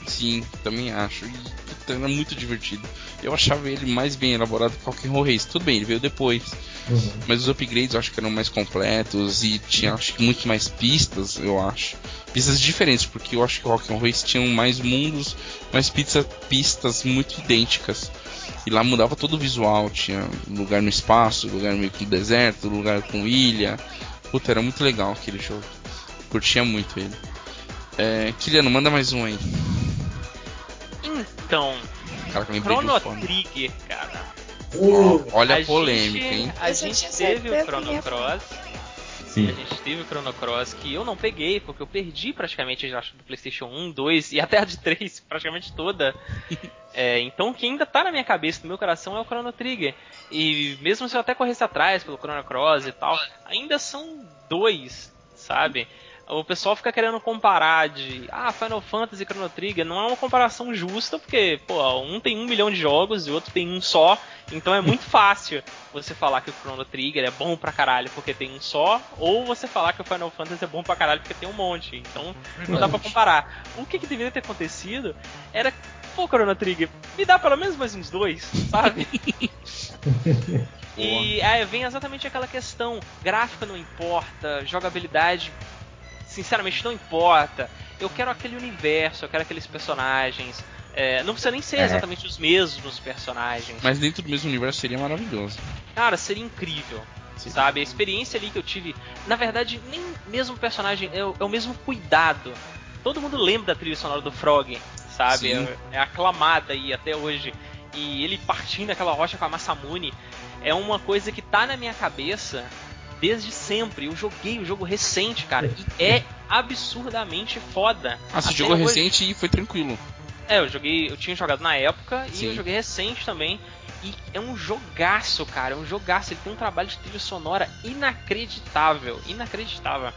Sim, também acho. E, puta, era muito divertido. Eu achava ele mais bem elaborado que o Rock'n'Roll Race. Tudo bem, ele veio depois. Mas os upgrades eu acho que eram mais completos e tinha acho que muito mais pistas, eu acho. Pistas diferentes, porque eu acho que o Rock'n'Roll Race tinham mais mundos, mais pizza, pistas muito idênticas. E lá mudava todo o visual, tinha lugar no espaço, lugar meio que no deserto, lugar com ilha. Puta, era muito legal aquele jogo. Curtia muito ele. É, Kiliano, manda mais um aí. Então, Cara, Chrono. Trigger, cara. Olha a, gente- polêmica, hein? A gente teve o Chrono Cross. Sim. A gente teve o Chrono Cross que eu não peguei, porque eu perdi praticamente, eu acho, do PlayStation 1, 2 e até a de 3, praticamente toda. É, então o que ainda tá na minha cabeça, no meu coração, é o Chrono Trigger. E mesmo se eu até corresse atrás pelo Chrono Cross e tal, ainda são dois, sabe? O pessoal fica querendo comparar de ah, Final Fantasy e Chrono Trigger. Não é uma comparação justa, porque pô, um tem um milhão de jogos e o outro tem um só. Então é muito fácil você falar que o Chrono Trigger é bom pra caralho porque tem um só, ou você falar que o Final Fantasy é bom pra caralho porque tem um monte. Então não dá pra comparar. O que, que deveria ter acontecido era, pô, Chrono Trigger, me dá pelo menos mais uns dois, sabe? E aí vem exatamente aquela questão: gráfica não importa, jogabilidade, sinceramente, não importa. Eu quero aquele universo, eu quero aqueles personagens. É, não precisa nem ser É. exatamente os mesmos personagens. Mas dentro do mesmo universo seria maravilhoso. Cara, seria incrível. Sim. Sabe? A experiência ali que eu tive. Na verdade, nem mesmo personagem, é o, é o mesmo cuidado. Todo mundo lembra da trilha sonora do Frog, sabe? É, é aclamada aí até hoje. E ele partindo aquela rocha com a Masamune é uma coisa que tá na minha cabeça desde sempre. Eu joguei o jogo recente, cara, e é absurdamente foda. Ah, você jogou hoje- recente e foi tranquilo. é, eu joguei, eu tinha jogado na época e Sim. eu joguei recente também. E é um jogaço, cara, é um jogaço. Ele tem um trabalho de trilha sonora inacreditável, inacreditável.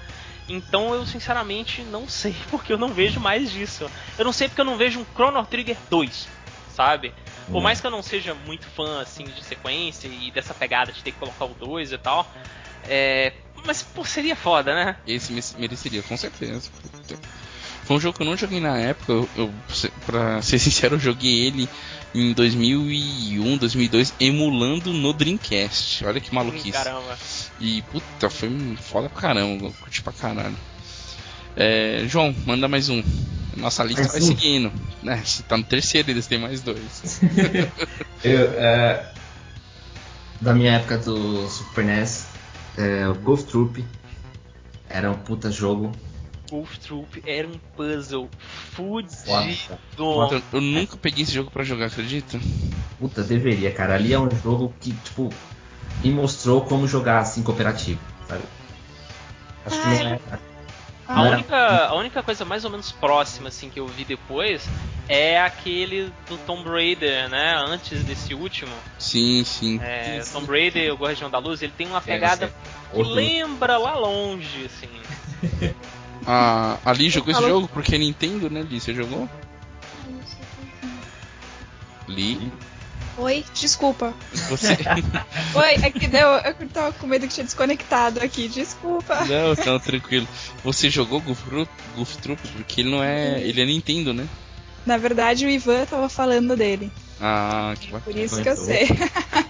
Então eu sinceramente não sei porque eu não vejo mais disso. Eu não sei porque eu não vejo um Chrono Trigger 2, sabe? Por Hum. mais que eu não seja muito fã assim de sequência e dessa pegada de ter que colocar o 2 e tal, é, mas pô, seria foda, né? Esse me- mereceria, com certeza. Foi um jogo que eu não joguei na época. Eu, eu, pra ser sincero, eu joguei ele em 2001, 2002, emulando no Dreamcast. Olha que maluquice. Caramba. E puta, foi foda pra caramba. Curti pra caralho. É, João, manda mais um. Nossa lista vai seguindo. Né? Você tá no terceiro, eles têm mais dois. Eu, é, da minha época do Super NES, é, o Golf Troop era um puta jogo. Wolf Troop era um puzzle fudido. Eu, eu nunca peguei esse jogo pra jogar, acredita? Puta, deveria, cara. Ali é um jogo que, tipo, me mostrou como jogar assim cooperativo, sabe? Acho que Ah, não é. A única, a única coisa mais ou menos próxima assim que eu vi depois é aquele do Tomb Raider, né? Antes desse último. Sim, sim. É, Tomb Raider, o Guardião da Luz, ele tem uma É, pegada esse que lembra lá longe, assim. A, a Li jogou esse jogo porque é Nintendo, né, Li? Você jogou? Li? Oi, desculpa. Você. Oi, é que deu. Eu tava com medo que tinha desconectado aqui, desculpa. não, não, tranquilo. Você jogou Goof? Goof Troop? Porque ele não é. Ele é Nintendo, né? Na verdade, o Ivan tava falando dele. Ah, que bacana. Por isso que eu sei.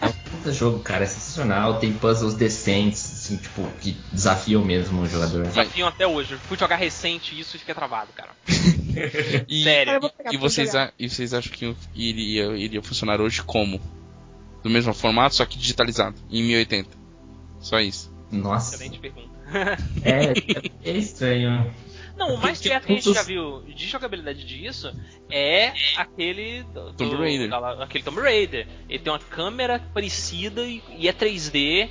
É um puta jogo, cara. É sensacional. Tem puzzles decentes, assim, tipo, que desafiam mesmo o jogador. Desafiam até hoje. Eu fui jogar recente isso e fiquei travado, cara. E, Sério. E pra vocês, a- e vocês acham que iria, iria funcionar hoje como? Do mesmo formato, só que digitalizado, em 1080. Só isso. Nossa. Excelente pergunta. É, é estranho. Não, o mais perto que a gente já viu de jogabilidade disso é aquele do, Tomb Raider. da- aquele Tomb Raider. Ele tem uma câmera parecida e, e é 3D.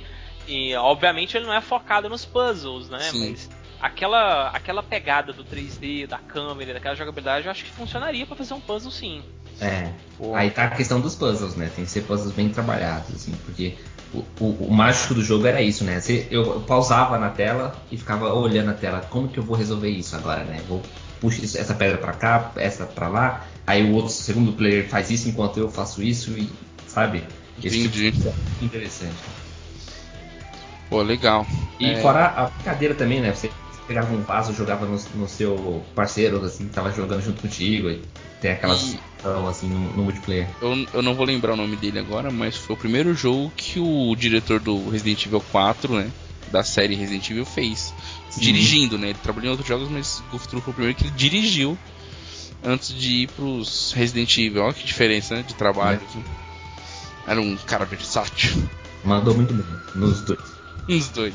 E obviamente ele não é focado nos puzzles, né? Sim. Mas aquela, aquela pegada do 3D, da câmera, daquela jogabilidade, eu acho que funcionaria pra fazer um puzzle sim. É. Pô. Aí tá a questão dos puzzles, né? Tem que ser puzzles bem trabalhados, assim, porque o, o- o mágico do jogo era isso, né? Você- eu, eu pausava na tela e ficava olhando a tela, como que eu vou resolver isso agora, né? Vou puxar isso- essa pedra pra cá, essa pra lá, aí o outro segundo player faz isso enquanto eu faço isso e, sabe? Esse tipo Entendi. é interessante. Pô, legal. E É. fora a brincadeira também, né? Você pegava um vaso, jogava no, no seu parceiro, assim, que tava jogando junto contigo, e tem aquelas E- assim, no, no multiplayer. Eu, eu não vou lembrar o nome dele agora, mas foi o primeiro jogo que o diretor do Resident Evil 4, né? Da série Resident Evil fez. Sim. Dirigindo, né? Ele trabalhou em outros jogos, mas Goof Troop foi o primeiro que ele dirigiu antes de ir pros Resident Evil. Olha que diferença, né? De trabalho. assim. Era um cara versátil. Mandou muito bem, nos dois. Uns dois.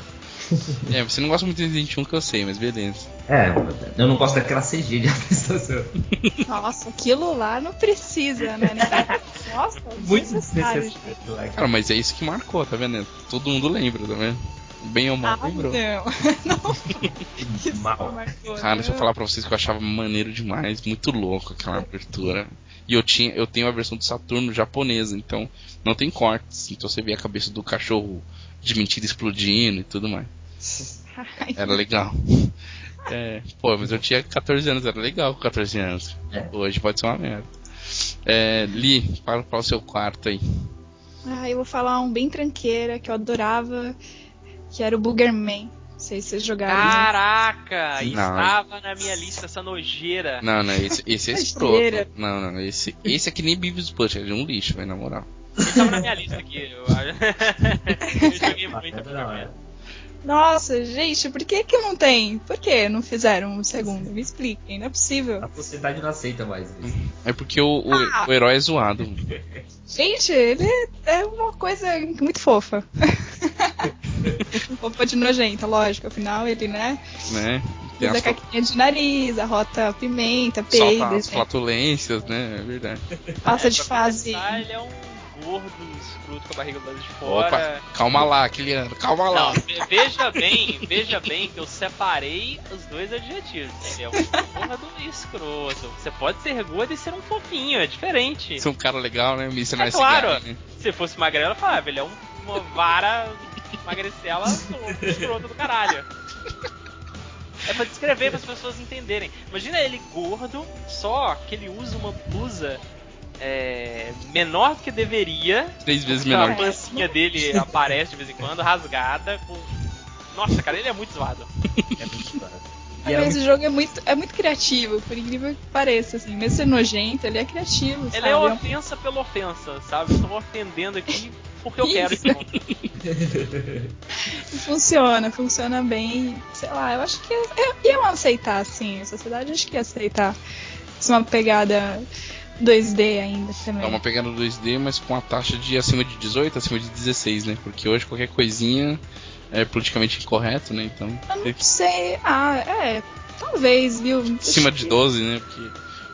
é, você não gosta muito de Resident Evil que eu sei, mas beleza. É, eu não gosto daquela CG de apresentação. Nossa, aquilo lá não precisa, né? Nossa, Muito desnecessário. desnecessário. lá, Cara, mas é isso que marcou, tá vendo? Todo mundo lembra, tá vendo? Bem ou mal, Ah, lembrou. não. não. Mal. marcou, Cara, deixa eu falar pra vocês que eu achava maneiro demais, muito louco aquela abertura. E eu tinha, eu tenho a versão do Saturno japonesa, então não tem cortes. Então você vê a cabeça do cachorro de mentira explodindo e tudo mais. Ai, Era legal. É, pô, mas eu tinha 14 anos, era legal com 14 anos. É. Hoje pode ser uma merda. É, Li, fala qual o seu quarto aí. Ah, eu vou falar um bem tranqueira que eu adorava, que era o Boogerman. Não sei se vocês jogaram. Caraca! Sim. Estava na minha lista essa nojeira. Não, não, esse, esse é. Não, não, esse, esse é que nem Beavis Butcher, é um lixo, velho, na moral. Estava na minha lista aqui. Eu, eu joguei muito. Hora. Nossa, gente, por que que não tem? Por que não fizeram um segundo? Me expliquem, não é possível. A sociedade não aceita mais isso. É porque o, o, Ah. o herói é zoado. Gente, ele é uma coisa muito fofa. fofa de nojenta, lógico. Afinal, ele, né? né? Tem Usa as, caquinha de nariz, arrota pimenta, solta peida, as né? flatulências, né? É verdade. passa É, de fase. começar, ele é um gordo escroto com a barriga do lado de fora. Opa, calma lá, Kiliano, calma Não, lá. ve- veja bem, veja bem que eu separei os dois adjetivos. Ele é um gordo e escroto. Você pode ser gordo e ser um fofinho, é diferente. Você é um cara legal, né? Mr. É Nice claro. Né? Se fosse magrelo, eu falava, ele é um, uma vara magricela do- escroto do caralho. É pra descrever para as pessoas entenderem. Imagina ele gordo, só que ele usa uma blusa é, menor do que deveria. Três vezes A menor. pancinha dele aparece de vez em quando, rasgada. Com... Nossa, cara, ele é muito zoado. É muito. E Mas era esse jogo é muito, é muito criativo, por incrível que pareça, assim. Mesmo sendo nojento, ele é criativo, Ele sabe? é um- ofensa pela ofensa, sabe? Eu tô ofendendo aqui porque eu quero esse mundo. funciona, funciona bem. Sei lá, eu acho que iam aceitar, assim. A sociedade acho que ia aceitar. Isso é uma pegada 2D ainda também. É uma pegada 2D, mas com a taxa de acima de 18, acima de 16, né? Porque hoje qualquer coisinha é politicamente incorreto, né? Então. Eu não sei. Ah, é. Talvez, viu? Acima de 12, né? Porque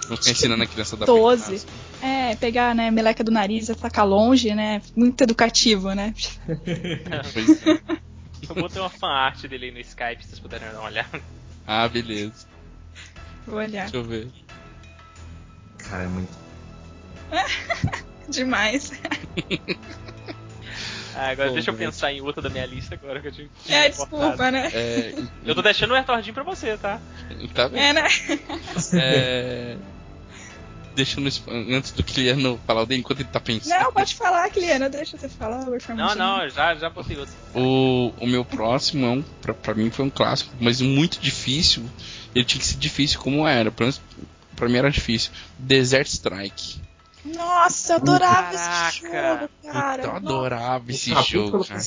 não ficar ensinando a criança da 12. É, pegar, né, meleca do nariz e atacar longe, né? Muito educativo, né? Eu botei uma fanart dele aí no Skype, se vocês puderem dar uma olhada. Ah, beleza. Vou olhar. Deixa eu ver. Cara, é muito. Demais. Ah, agora Pô, deixa eu pensar em outra da minha lista agora que eu tinha. tinha É, cortado. desculpa, né? É, Eu tô deixando o retordinho pra você, tá? tá bem. É, né? É, deixa no, sp- antes do Kiliano falar o dele, enquanto ele tá pensando. Não, pode falar, Cliana, deixa você falar. Não, não, já, já botei outro. O, o meu próximo é um, pra, pra mim foi um clássico, mas muito difícil. Ele tinha que ser difícil como era. Pelo menos pra mim era difícil. Desert Strike. Nossa, eu adorava Caraca. esse jogo, cara. eu adorava esse por que eu jogo, cara.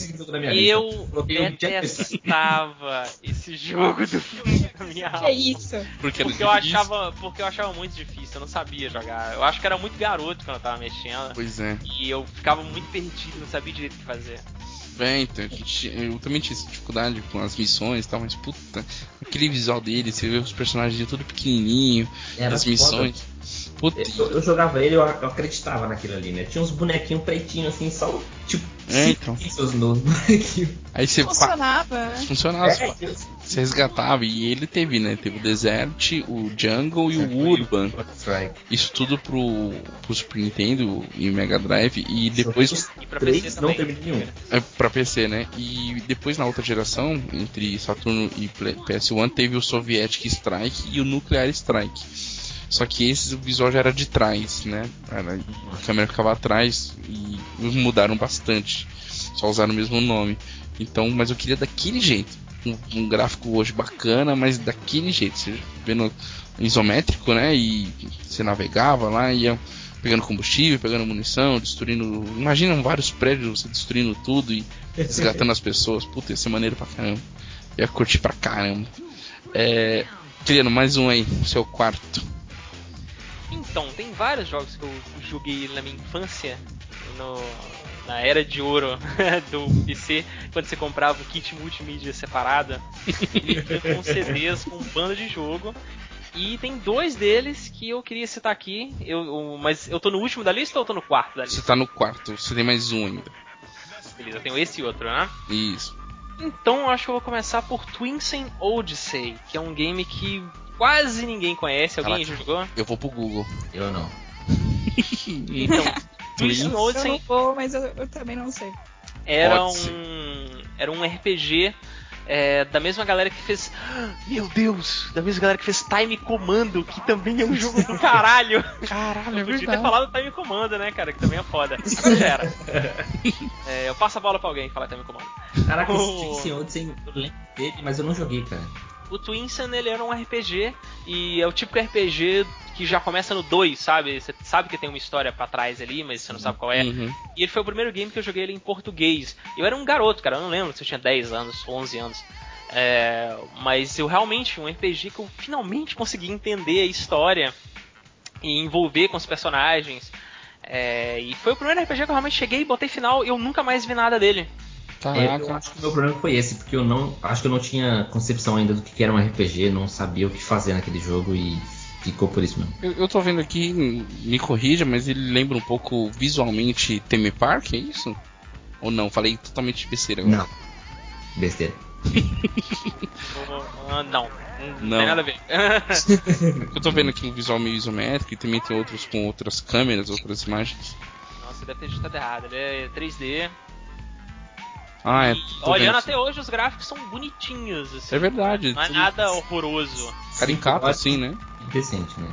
Eu detestava esse jogo do filme da minha Que isso? Porque, era Porque eu achava, porque eu achava muito difícil, eu não sabia jogar. Eu acho que era muito garoto quando eu tava mexendo. Pois é. E eu ficava muito perdido, não sabia direito o que fazer. É, então, eu também tinha dificuldade com as missões e tal, mas puta, aquele visual dele, você vê os personagens tudo pequenininho, Era as foda. missões. Puta, Eu, eu jogava ele, eu, eu acreditava naquilo ali, né? Tinha uns bonequinhos pretinhos assim, só tipo É, então. bonequinhos. aí você pá, Funcionava, né? funcionava, É, você resgatava, e ele teve, né? Teve o Desert, o Jungle e o Urban. Isso tudo pro, pro Super Nintendo e Mega Drive, e depois E pra Três, PC não terminei nenhum. é, pra PC, né? E depois na outra geração, entre Saturno e Play- PS1, teve o Soviétic Strike e o Nuclear Strike. Só que esse o visual já era de trás, né? Era- a câmera ficava atrás e mudaram bastante. Só usaram o mesmo nome. Então, mas eu queria daquele jeito. Um, um gráfico hoje bacana, mas daquele jeito. Você vendo isométrico, né? E você navegava lá, ia pegando combustível, pegando munição, destruindo. Imagina vários prédios, você destruindo tudo e resgatando as pessoas. Puta, ia ser maneiro pra caramba. Ia curtir pra caramba. É. Criando mais um aí, seu quarto. Então, tem vários jogos que eu joguei na minha infância, no- na era de ouro do PC, quando você comprava o kit multimídia separada, ele vinha com CDs com um bando de jogo. E tem dois deles que eu queria citar aqui, eu, eu- mas eu tô no último da lista ou eu tô no quarto da Você lista? tá no quarto, você tem mais um ainda. Beleza, eu tenho esse e outro, né? Isso. Então eu acho que eu vou começar por Twinsen Odyssey, que é um game que quase ninguém conhece. Alguém Caraca. já jogou? Eu vou pro Google. Eu não. Então, Twinsen Eu Odyssey não vou, mas eu, eu também não sei. era um era um RPG é, da mesma galera que fez meu Deus da mesma galera que fez Time Commando que também é um jogo do caralho. Caralho, eu podia ter falado Time Commando né cara que também é foda. Já era. É, eu passo a bola pra alguém falar Time Commando. Caraca, Oh. esse Twin Odyssey, eu lembro dele, mas eu não joguei, cara. O Twinsen ele era um RPG e é o típico RPG que já começa no 2, sabe? Você sabe que tem uma história pra trás ali, mas você não sabe qual é. Uhum. E ele foi o primeiro game que eu joguei ele em português. Eu era um garoto, cara, eu não lembro se eu tinha 10 anos, 11 anos. É, mas eu realmente, um RPG que eu finalmente consegui entender a história e envolver com os personagens. É, e foi o primeiro RPG que eu realmente cheguei, botei final e eu nunca mais vi nada dele. Eu, eu Caraca. acho que o meu problema foi esse, porque eu não. Acho que eu não tinha concepção ainda do que era um RPG, não sabia o que fazer naquele jogo e ficou por isso mesmo. Eu, eu tô vendo aqui, me corrija, mas ele lembra um pouco visualmente Theme Park, é isso? Ou não? Falei totalmente besteira agora. Não. Besteira. Não, não, Não. tem nada a ver. Eu tô vendo aqui um visual meio isométrico e também tem outros com outras câmeras, outras imagens. Nossa, deve ter digitado errado. Ele é 3D. Ah, é. E olhando até hoje, os gráficos são bonitinhos. Assim, É verdade. Não é nada horroroso. Caricato assim, né? Decente, né?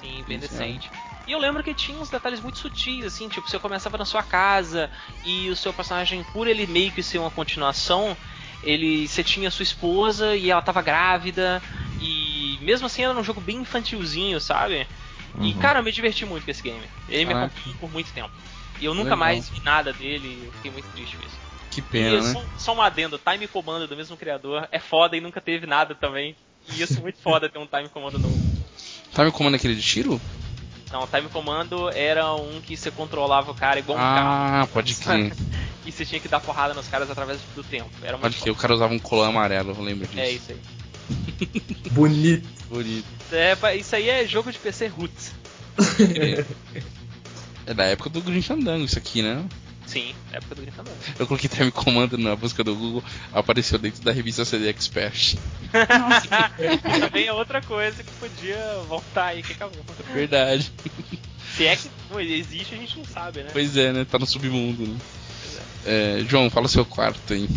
Sim, bem Isso, decente. E eu lembro que tinha uns detalhes muito sutis, assim, tipo, você começava na sua casa e o seu personagem, por ele meio que ser uma continuação, ele você tinha sua esposa e ela tava grávida e mesmo assim era um jogo bem infantilzinho, sabe? E Uhum. cara, eu me diverti muito com esse game. Ele me Caraca. acompanhou por muito tempo. E eu nunca Legal. mais vi nada dele, e eu fiquei muito triste com isso. Que pena, e né? só, só um adendo, Time Commando do mesmo criador é foda e nunca teve nada também. E isso é muito foda ter um Time Commando novo. Time Commando é aquele de tiro? Não, Time Commando era um que você controlava o cara igual um carro. Ah, pode crer. E você tinha que dar porrada nos caras através do tempo. Era Pode crer, o cara usava um colã amarelo, eu lembro disso. É isso aí. Bonito. Bonito. É, isso aí é jogo de PC roots. É da época do Green Fandango isso aqui, né? Sim, época do Fandango. Eu coloquei Time Commando na busca do Google, apareceu dentro da revista CD Expert. Também é outra coisa que podia voltar aí, que acabou. Verdade. Se é que não existe, a gente não sabe, né? Pois é, né? Tá no submundo, né? É. É, João, fala o seu quarto aí.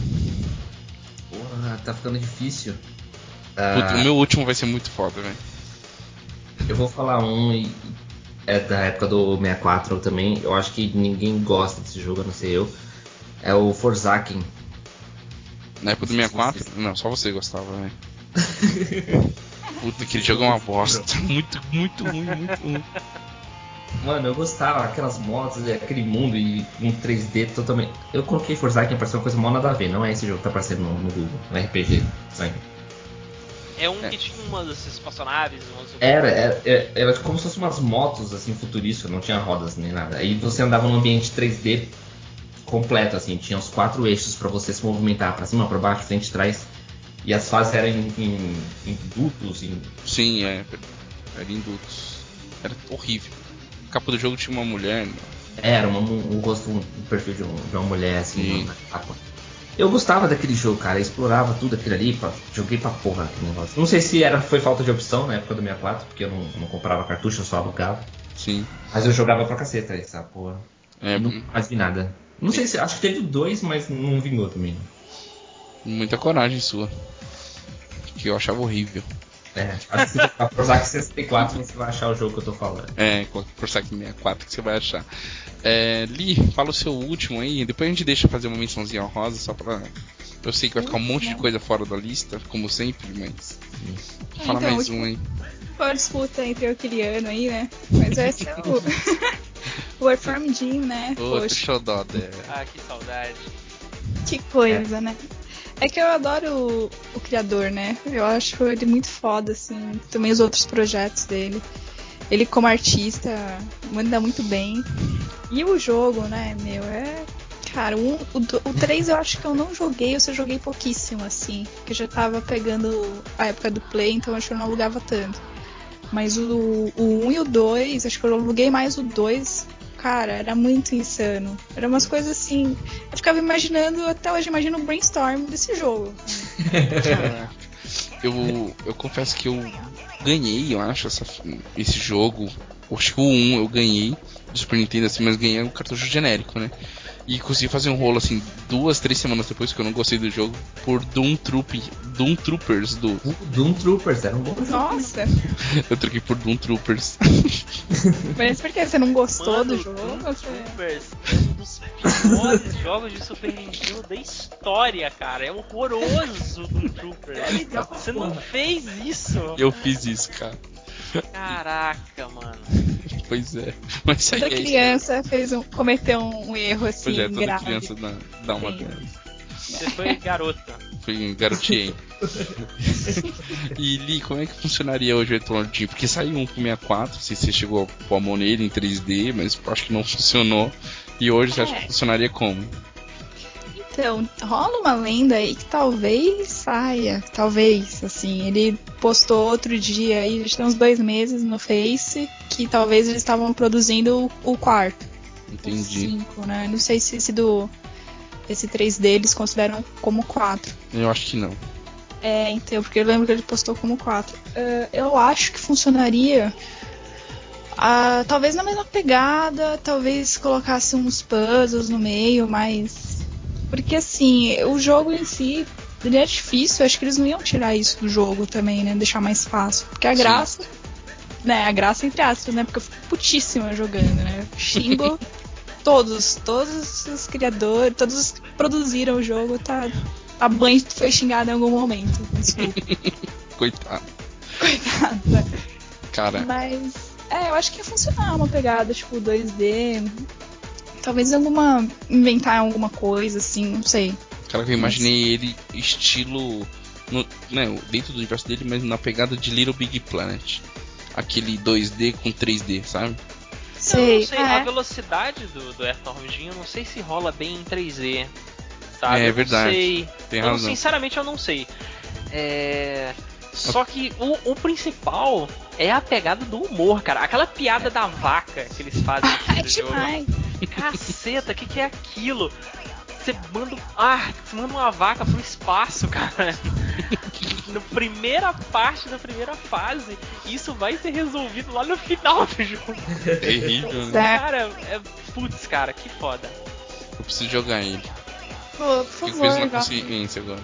Porra, tá ficando difícil. Puta, Ah, o meu último vai ser muito foda, velho. Eu vou falar um e é da época do 64 também. Eu acho que ninguém gosta desse jogo, a não ser eu. É o Forzaken. Na época do 64? Não, só você gostava, velho. Puta, aquele jogo é uma bosta. Muito, muito ruim, muito ruim. Mano, eu gostava, aquelas motos, e aquele mundo e um 3D totalmente. Eu coloquei Forzaken pra ser uma coisa mal nada a ver, não é esse jogo que tá aparecendo no, no Google, no RPG. Sangue. É um que tinha umas espaçonaves, umas. Era, era, era, como se fossem umas motos assim futuristas, não tinha rodas nem nada. Aí você andava num ambiente 3D completo, assim, tinha os quatro eixos pra você se movimentar pra cima, pra baixo, frente e trás. E as fases eram em, em, em duplos, em Sim, é. Era indutos. Era horrível. A capa do jogo tinha uma mulher. né? Era uma, um rosto, um, um perfil de, um- de uma mulher, assim, Sim. na capa. Eu gostava daquele jogo, cara. Eu explorava tudo aquilo ali, pra, joguei pra porra aquele negócio. Não sei se era, foi falta de opção na época do 64, porque eu não, não comprava cartucho, eu só alugava. Sim. Mas eu jogava pra caceta essa porra. É, Não mais vi nada. Não sei se. Acho que teve dois, mas não vingou também. muita coragem sua. Que eu achava horrível. É, acho que se você for usar 64 você vai achar o jogo que eu tô falando. É, saque 64 que você vai achar. É, Li, fala o seu último aí, depois a gente deixa fazer uma mençãozinha rosa só pra. Eu sei que vai ficar um monte de coisa fora da lista, como sempre, mas. Fala Então, mais um aí. Foi uma disputa entre eu e o Kiliano aí, né? Mas esse é o. o Warframe Jim, né? Ô, Poxa, xodó dela. Ah, que saudade. que coisa, né? É que eu adoro o, o criador, né? Eu acho ele muito foda, assim. Também os outros projetos dele. Ele como artista manda muito bem. E o jogo, né, meu, é. Cara, um, o, do- o 3 eu acho que eu não joguei, eu só joguei pouquíssimo, assim. Porque já tava pegando a época do Play, então acho que eu não alugava tanto. Mas o, o 1 e o 2, acho que eu aluguei mais o 2. Cara, era muito insano. Era umas coisas assim. Eu ficava imaginando, até hoje imagino o brainstorm desse jogo. Eu, eu confesso que eu ganhei, eu acho, essa- esse jogo. Acho que o 1 eu ganhei do Super Nintendo, assim, mas ganhei um cartucho genérico, né? E consegui fazer um rolo assim, duas, três semanas depois que eu não gostei do jogo, por Doom, Troop, Doom Troopers do. Doom Troopers era um bom jogo. Nossa, Eu troquei por Doom Troopers. mas por que você não gostou Mano, do jogo? Doom Você- Troopers é um dos piores jogos de Super Nintendo da história, cara. É horroroso o Doom Troopers. Você não fez isso? eu fiz isso, cara. Caraca, mano. Pois é. Mas isso aí Toda é isso. criança fez um, cometeu um, um erro assim, Pois é, toda grave. criança dá, dá uma delas. Você foi garota. Fui garotinho. e Li, como é que funcionaria hoje o Retorno de? Porque saiu um pro 64, não sei se você chegou a pôr a mão nele em 3D, mas acho que não funcionou. E hoje você acha que É. funcionaria como? Então, rola uma lenda aí que talvez saia, talvez, assim, ele postou outro dia aí, já tem uns dois meses no Face, que talvez eles estavam produzindo o, quarto. O Entendi. cinco, né? Não sei se esse do. Esse 3D eles consideram como 4. Eu acho que não. É, então, porque eu lembro que ele postou como 4. eu acho que funcionaria. ah, talvez na mesma pegada, talvez colocasse uns puzzles no meio, mas. Porque assim, o jogo em si. Ele é difícil, acho que eles não iam tirar isso do jogo também, né? Deixar mais fácil. Porque a Sim. graça. Né, a graça entre aspas, né? Porque eu fico putíssima jogando, né? Xingo todos, todos os criadores, todos os que produziram o jogo, tá. A Band foi xingada em algum momento. Desculpa, Coitado. coitada. Cara, Mas, é, eu acho que ia funcionar uma pegada, tipo, 2D. Talvez alguma. inventar alguma coisa, assim, não sei. Cara, eu imaginei ele estilo. No, né, dentro do universo dele, mas na pegada de Little Big Planet. Aquele 2D com 3D, sabe? Sei. Eu não sei, é. a velocidade do, do Earthwormjim, eu não sei se rola bem em 3D. Sabe? É Eu não verdade. sei. Tem eu razão. sinceramente, eu não sei. É. Só que o, o principal é a pegada do humor, cara. Aquela piada da vaca que eles fazem Ai, no jogo. demais. Caceta, o que, que é aquilo? Você manda. Ah, você manda uma vaca pro espaço, cara. Na primeira parte da primeira fase, isso vai ser resolvido lá no final do jogo. Terrível, né? Cara, é. Putz, cara, que foda. Eu preciso jogar ele. Pô, por Fico favor, preso na consciência agora.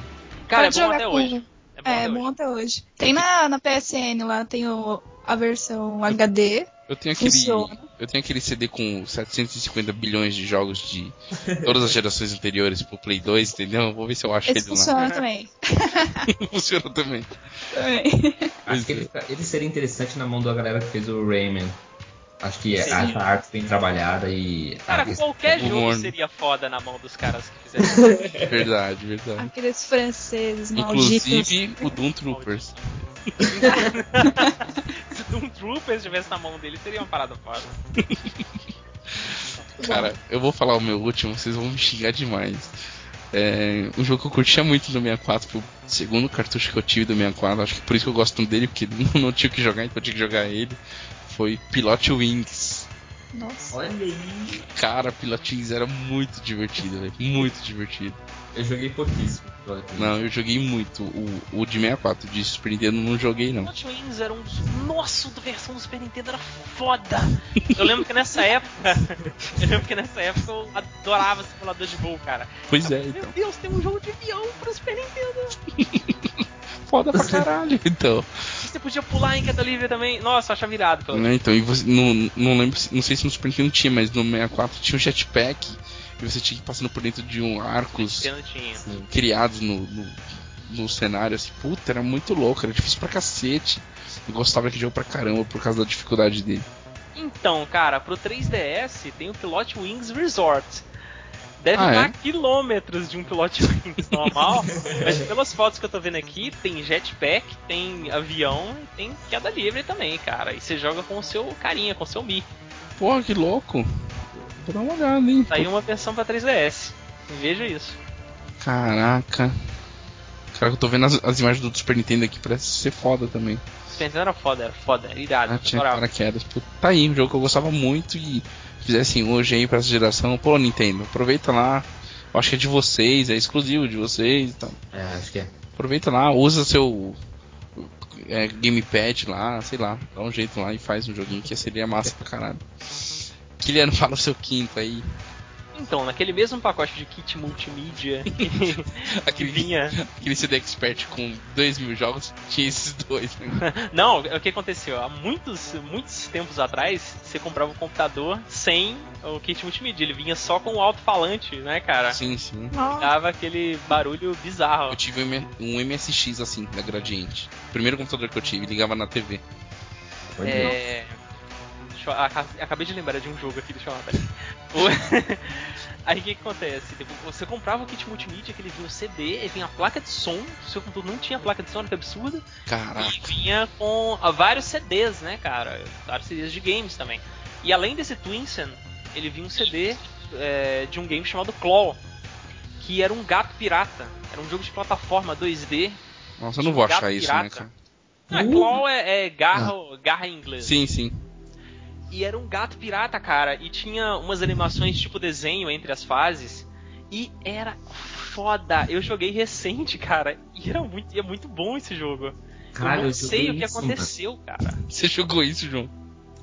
Cara, Pode é bom jogar até com- hoje. É bom É, até bom hoje. até hoje. Tem na, na PSN lá, tem o, a versão HD. Eu tenho aquele. Funciona. Eu tenho aquele CD com 750 bilhões de jogos de todas as gerações anteriores pro Play 2, entendeu? Vou ver se eu acho Esse ele lá. funciona também. Funciona também. também. Acho que ele, ele seria interessante na mão da galera que fez o Rayman. Acho que Sim. a arte bem trabalhada e. Cara, a- qualquer o jogo seria foda na mão dos caras que fizeram. Verdade, verdade. Aqueles franceses malditos. Inclusive o Doom Troopers. Se Doom Troopers estivesse na mão dele, seria uma parada foda. Cara, eu vou falar o meu último, vocês vão me xingar demais. É, um jogo que eu curtia muito no 64, foi o segundo cartucho que eu tive do 64, acho que por isso que eu gosto dele, porque não, não tinha o que jogar, então eu tinha que jogar ele. Foi Pilot Wings. Nossa. Olha aí. Cara, Pilot Wings era muito divertido, velho. Muito divertido. Eu joguei pouquíssimo. Não, eu joguei muito. O, o de 64, de Super Nintendo, não joguei não. Hot Wings era um dos. Nossa, a versão do Super Nintendo era foda! Eu lembro que nessa época. eu lembro que nessa época eu adorava simulador de voo, cara. Pois é, Meu então. Deus, tem um jogo de avião pro Super Nintendo! Foda pra caralho, então. Você podia pular em queda livre também. Nossa, eu achava virado. Pelo... Né, então, e você, não, não lembro, não sei se no Super Nintendo tinha, mas no 64 tinha um jetpack e você tinha que ir passando por dentro de um arcos criados no, no, no cenário, assim, puta, era muito louco, era difícil pra cacete. Eu gostava daquele jogo pra caramba por causa da dificuldade dele. Então, cara, pro 3DS tem o Pilot Wings Resort. Deve Ah, estar é? quilômetros de um Pilot Wings normal, mas pelas fotos que eu tô vendo aqui, tem jetpack, tem avião e tem queda livre também, cara. E você joga com o seu carinha, com o seu Mi. Porra, que louco! Vou dar uma olhada, hein? Tá aí uma versão pra 3DS. Veja isso. Caraca. Cara, eu tô vendo as, as imagens do Super Nintendo aqui, parece ser foda também. Super Nintendo era foda, era foda, era irado. Ah, tinha paraquedas. Pô, tá aí, um jogo que eu gostava muito e fizessem hoje aí pra essa geração. Pô, Nintendo, aproveita lá. Eu acho que é de vocês, é exclusivo de vocês e tal. É, acho que é. Aproveita lá, usa seu é, gamepad lá, sei lá, dá um jeito lá e faz um joguinho que seria massa pra caralho. Kiliano, fala o seu quinto aí. Então, naquele mesmo pacote de kit multimídia que, Aquele, vinha. aquele CD Expert com 2 mil jogos, tinha esses dois. Né? Não, o que aconteceu? Há muitos, muitos tempos atrás, você comprava um computador sem o kit multimídia. Ele vinha só com o alto-falante, né, cara? Sim, sim. Nossa. Dava aquele barulho bizarro. Eu tive um MSX assim, da Gradiente. Primeiro computador que eu tive, ligava na TV. É. Deixa eu- aca- Acabei de lembrar de um jogo aqui, deixa eu. O- Aí o que, que acontece? Tipo, Você comprava o kit multimídia, que ele vinha o CD, e vinha a placa de som, o seu computador não tinha placa de som, que absurdo. Caraca. E vinha com ah, vários CDs, né, cara? Vários CDs de games também. E além desse Twinsen, ele vinha um CD é, de um game chamado Claw, que era um gato pirata. Era um jogo de plataforma 2D. Nossa, eu não vou achar isso, né, pirata. cara? Ah. Claw é, é garra, garra em inglês. Sim, sim. E era um gato pirata, cara. E tinha umas animações tipo desenho entre as fases. E era foda. Eu joguei recente, cara. E era muito, é muito bom esse jogo. Caralho, eu não eu sei o que isso, aconteceu, cara. Você jogou isso, João?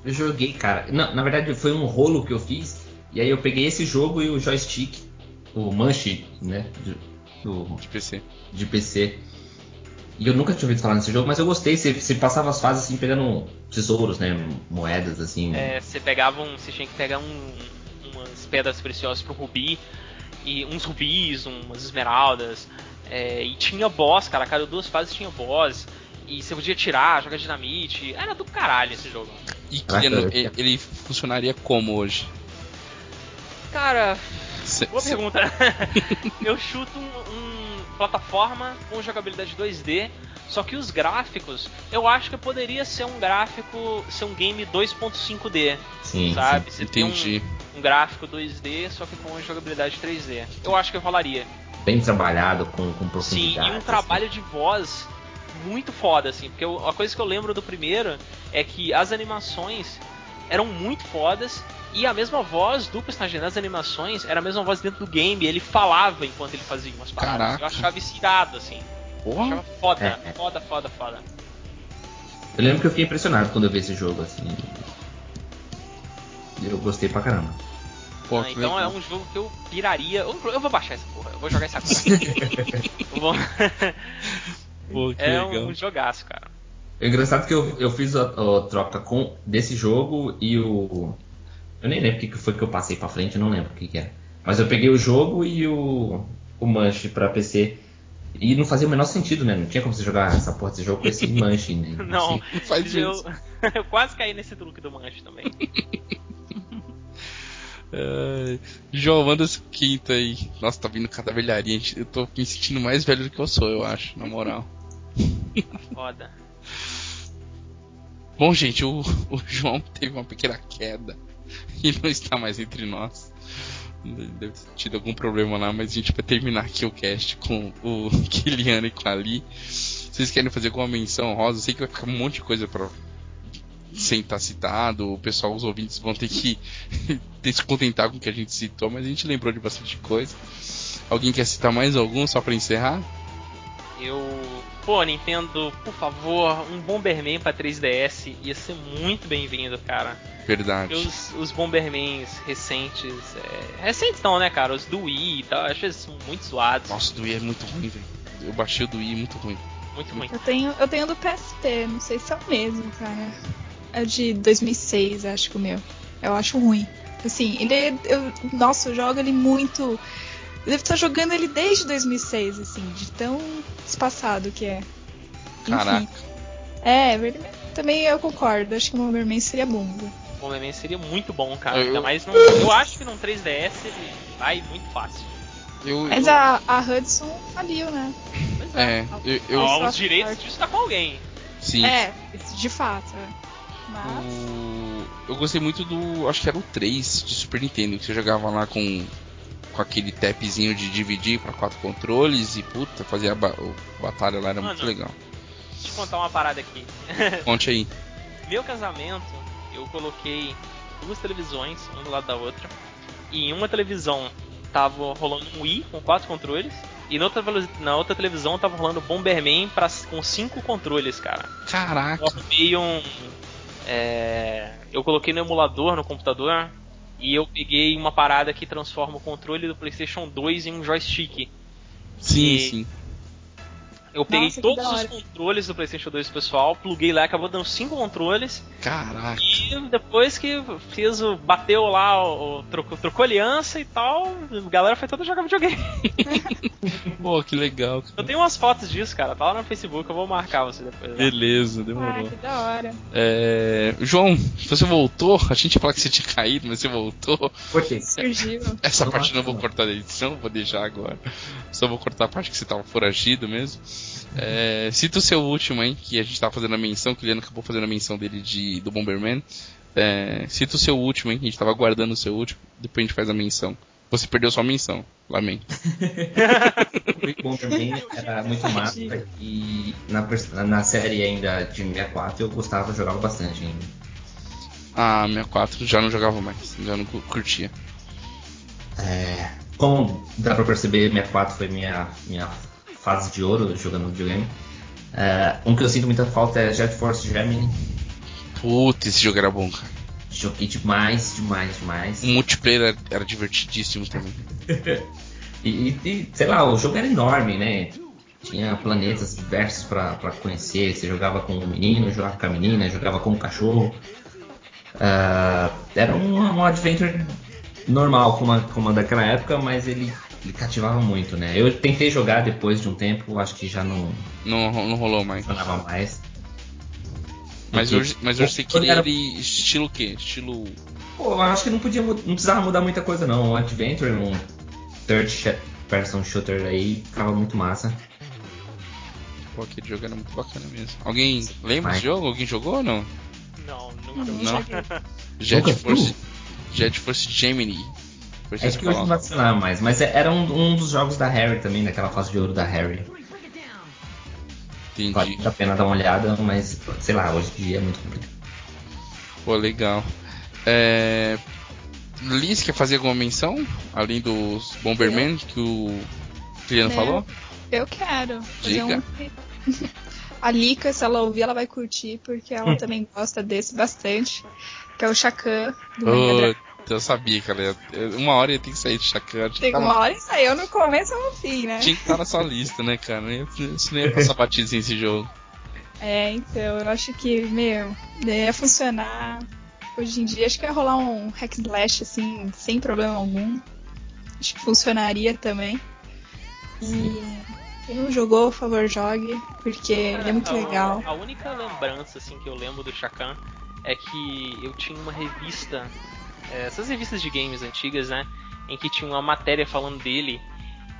Eu joguei, cara. Não, na verdade foi um rolo que eu fiz. E aí eu peguei esse jogo e o joystick, o manche, né? Do, do- De PC. de PC. E eu nunca tinha ouvido falar nesse jogo, mas eu gostei. Você, você passava as fases assim, pegando tesouros, né? Moedas, assim. É, você pegava um. Você tinha que pegar um, umas pedras preciosas pro rubi. E uns rubis, umas esmeraldas. é, e tinha boss, cara. A cada duas fases tinha boss. E você podia tirar, jogar dinamite. Era do caralho esse jogo. E ele, ele funcionaria como hoje? Cara, Cê- boa cê- pergunta. eu chuto um, um plataforma com jogabilidade 2D, só que os gráficos, eu acho que poderia ser um gráfico, ser um game 2.5D, Sim, sabe? sim. Você tem Entendi. um, um gráfico 2D, só que com jogabilidade 3D. Eu acho que rolaria. Bem trabalhado, com, com Sim, profundidade. e um assim. trabalho de voz muito foda, assim. Porque eu- a coisa que eu lembro do primeiro é que as animações eram muito fodas. E a mesma voz do personagem nas animações era a mesma voz dentro do game. Ele falava enquanto ele fazia umas paradas. Caraca. Eu achava isso irado, assim. Eu Porra. achava foda, É, foda, foda, foda. Eu lembro que eu fiquei impressionado quando eu vi esse jogo, assim. Eu gostei pra caramba. Pô, Ah, que então é um jogo que eu piraria. Eu, eu vou baixar essa porra, eu vou jogar isso agora. Eu vou- Pô, é legal. um jogaço, cara. É engraçado que eu, eu fiz a, a troca com desse jogo e o. Eu nem lembro o que que foi que eu passei pra frente, eu não lembro o que, que era. Mas eu peguei o jogo e o, o Manche pra PC. E não fazia o menor sentido, né? Não tinha como você jogar essa porra desse jogo com esse Manche, né? Não, Não faz eu, isso. eu quase caí nesse truque do manche também. É, João, manda esse quinto aí. Nossa, tá vindo cada velharia. gente. Eu tô me sentindo mais velho do que eu sou, eu acho, na moral. Foda. Bom, gente, o, o João teve uma pequena queda e não está mais entre nós. Deve ter tido algum problema lá, mas a gente vai terminar aqui o cast com o Kiliano e com a Ali. Vocês querem fazer alguma menção rosa? Eu sei que vai ficar um monte de coisa pra sem estar citado. O pessoal, os ouvintes vão ter que ter se contentar com o que a gente citou, mas a gente lembrou de bastante coisa. Alguém quer citar mais algum só pra encerrar? Eu. Pô, Nintendo, por favor, um Bomberman pra 3DS ia ser muito bem-vindo, cara. Verdade. Os, os Bombermans recentes. É... Recentes não, né, cara? Os do Wii e tal, acho que eles são muito zoados. Nossa, o do Wii é muito ruim, velho. Eu baixei o do Wii, muito ruim. Muito ruim. Eu tenho, eu tenho do PSP, não sei se é o mesmo, cara. É de 2006, acho que o meu. Eu acho ruim. Assim, ele é. Eu, nossa, eu jogo ele muito. Eu devo estar jogando ele desde 2006, assim, de tão espaçado que é. Enfim. Caraca. É, verdade. Também eu concordo. Acho que o Bomberman seria bom. viu? Bomberman seria muito bom, cara. Eu- Ainda mais num, Eu acho que num 3DS ele vai muito fácil. Eu, Mas eu- a, a Hudson faliu, né? Pois É, eu, eu- Ó, só os direitos sorte. disso tá com alguém. sim. É, de fato. é. Mas. O- eu gostei muito do. Acho que era o 3 de Super Nintendo, que você jogava lá com. Com aquele tapzinho de dividir para quatro controles e puta, fazia a ba- batalha lá, era muito Mano. legal. Deixa eu contar uma parada aqui. Conte aí. Meu casamento, eu coloquei duas televisões, uma do lado da outra. E em uma televisão tava rolando um Wii com quatro controles. E na outra, na outra televisão tava rolando Bomberman pra, com cinco controles, cara. Caraca. Eu um. é, eu coloquei no emulador no computador. E eu peguei uma parada que transforma o controle do PlayStation 2 em um joystick. Sim, E- sim. Eu peguei Nossa, todos os controles do PlayStation 2 pessoal, pluguei lá, acabou dando cinco controles. Caraca. E depois que fiz o. bateu lá, o, o- trocou, trocou aliança e tal, a galera foi toda jogar videogame. Pô, que legal. cara. Eu tenho umas fotos disso, cara, tá lá no Facebook, eu vou marcar você depois. né? Beleza, Ah, demorou. que da hora. É, João, você voltou? A gente ia falar que você tinha caído, mas você voltou. Cortei. Surgiu. Essa Não parte não vou cortar da edição, vou deixar agora. Só vou cortar a parte que você tava foragido mesmo. É, cita o seu último, hein? Que a gente tava fazendo a menção, que o Leandro acabou fazendo a menção dele de, do Bomberman. É, cita o seu último, hein? A gente tava aguardando o seu último, depois a gente faz a menção. Você perdeu sua menção, lamento. O Bomberman era muito massa e na, na série ainda de 64 eu gostava, jogava bastante ainda. Ah, 64 já não jogava mais, já não cu- curtia. É, como dá pra perceber, 64 foi minha, minha fase de ouro jogando videogame. É, um que eu sinto muita falta é Jet Force Gemini. Putz, esse jogo era bom, cara. Joguei demais, demais, demais. O multiplayer era, era divertidíssimo também. E, e- sei lá, o jogo era enorme, né? Tinha planetas diversos pra, pra conhecer. Você jogava com o menino, jogava com a menina, jogava com o cachorro. Ah, era um, um adventure normal, como a, como a daquela época, mas ele, ele cativava muito, né? Eu tentei jogar depois de um tempo, acho que já não Não, não rolou mais. funcionava mais. Mas Porque- hoje, mas hoje você queria era- ele estilo o quê? Estilo. Pô, eu acho que não podia, não precisava mudar muita coisa não. Um adventure, um third person shooter aí ficava muito massa. Pô, aquele jogo era muito bacana mesmo. Alguém lembra Vai. desse jogo? Alguém jogou ou não? Não, nunca Não. Não. Jet Force. viu? Jet Force Gemini. Foi É que hoje não vai funcionar mais, mas é- era um, um dos jogos da Harry também, daquela fase de ouro da Harry. Entendi. Vale a pena dar uma olhada, mas sei lá, hoje em dia é muito complicado. Pô, legal. É... Liz quer fazer alguma menção? Além dos Bomberman que o Juliano Né? falou? Eu quero. Fazer Diga. um... A Lika, se ela ouvir, ela vai curtir, porque ela também gosta desse bastante. Que é o Chacan do Mega Drive. Puta, eu sabia, cara. Eu- Uma hora ia ter que sair de Chacan. Que Tem tá uma na- hora e saiu no começo ou no fim, né? Tinha que estar na sua lista, né, cara? Isso não ia passar batido sem esse jogo. É, então, eu acho que, meu, ia funcionar. Hoje em dia, acho que ia rolar um hack slash, assim, sem problema algum. Acho que funcionaria também. E quem não jogou, por favor, jogue, porque ele é muito A- legal. A única lembrança assim que eu lembro do Chacan é que eu tinha uma revista, essas revistas de games antigas, né, em que tinha uma matéria falando dele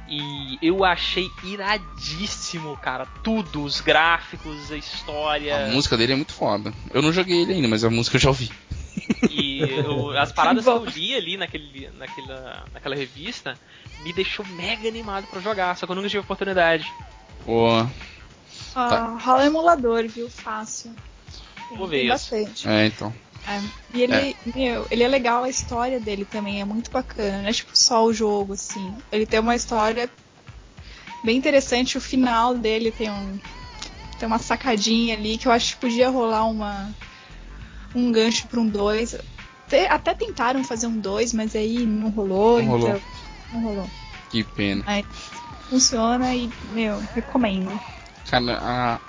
e eu achei iradíssimo, cara, tudo, os gráficos, a história A música dele é muito foda. Eu não joguei ele ainda, mas a música eu já ouvi. e eu- as paradas que eu li ali naquele, naquela, naquela revista me deixou mega animado pra jogar, só que eu nunca tive oportunidade. Pô, Ah, Tá. rola emulador, viu? Fácil. Vou ver isso. bastante. é, então. É. E ele, meu, ele é legal, a história dele também é muito bacana, não é tipo só o jogo, assim. Ele tem uma história bem interessante, o final dele tem um. Tem uma sacadinha ali que eu acho que podia rolar uma. um gancho pra um 2. Até tentaram fazer um 2, mas aí não rolou, Não rolou. então. Não rolou. Que pena. Mas funciona e, meu, recomendo. Cara, a,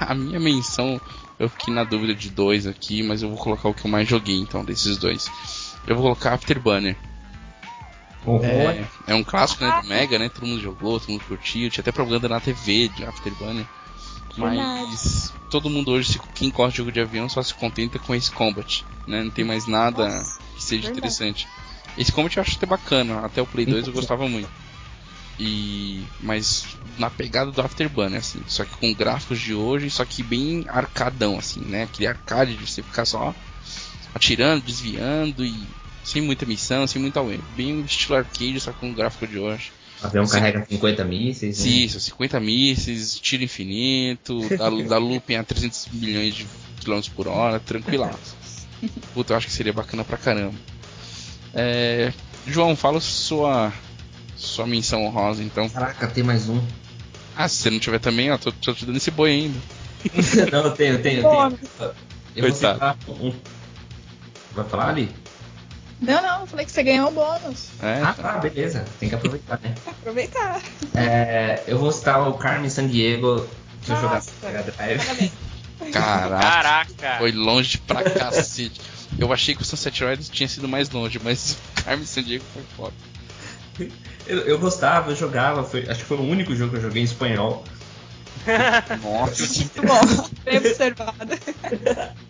a minha menção, eu fiquei na dúvida de dois aqui, mas eu vou colocar o que eu mais joguei, então, desses dois. Eu vou colocar Afterburner. É, é um clássico né, do Mega, né? Todo mundo jogou, todo mundo curtiu. Tinha até propaganda na TV de Afterburner. Mas todo mundo hoje, se- quem gosta de jogo de avião, só se contenta com esse Combat. Né? Não tem mais nada Nossa, que seja verdade. interessante. Esse Combat eu acho até bacana. Até o Play 2 eu gostava muito. E mas na pegada do Afterburner, assim, só que com gráficos de hoje, só que bem arcadão, assim, né? Aquele arcade de você ficar só atirando, desviando e sem muita missão, sem muita web. Bem estilo arcade, só com o gráfico de hoje. O avião Sim. carrega 50 mísseis. né? Sim, são 50 mísseis, tiro infinito, dá, dá looping a 300 milhões de quilômetros por hora, tranquilaço. Puta, eu acho que seria bacana pra caramba. É, João, fala sua, sua menção honrosa, então. Caraca, tem mais um. Ah, se você não tiver também, ó, tô, tô te dando esse boi ainda. não, eu tenho, eu tenho, eu tenho. Eu vou Coitado. citar um. Vai falar ali? Não, não, eu falei que você ganhou o bônus. É, Ah, tá, beleza. Tem que aproveitar, né? Aproveitar. É, eu vou citar o Carmen San Diego que eu jogava caraca, Caraca! foi longe pra cacete. Eu achei que o Sunset Riders tinha sido mais longe, mas o Carmen Sandiego foi foda. Eu, eu gostava, eu jogava, foi- acho que foi o único jogo que eu joguei em espanhol. Nossa, Muito bom. Bem observado.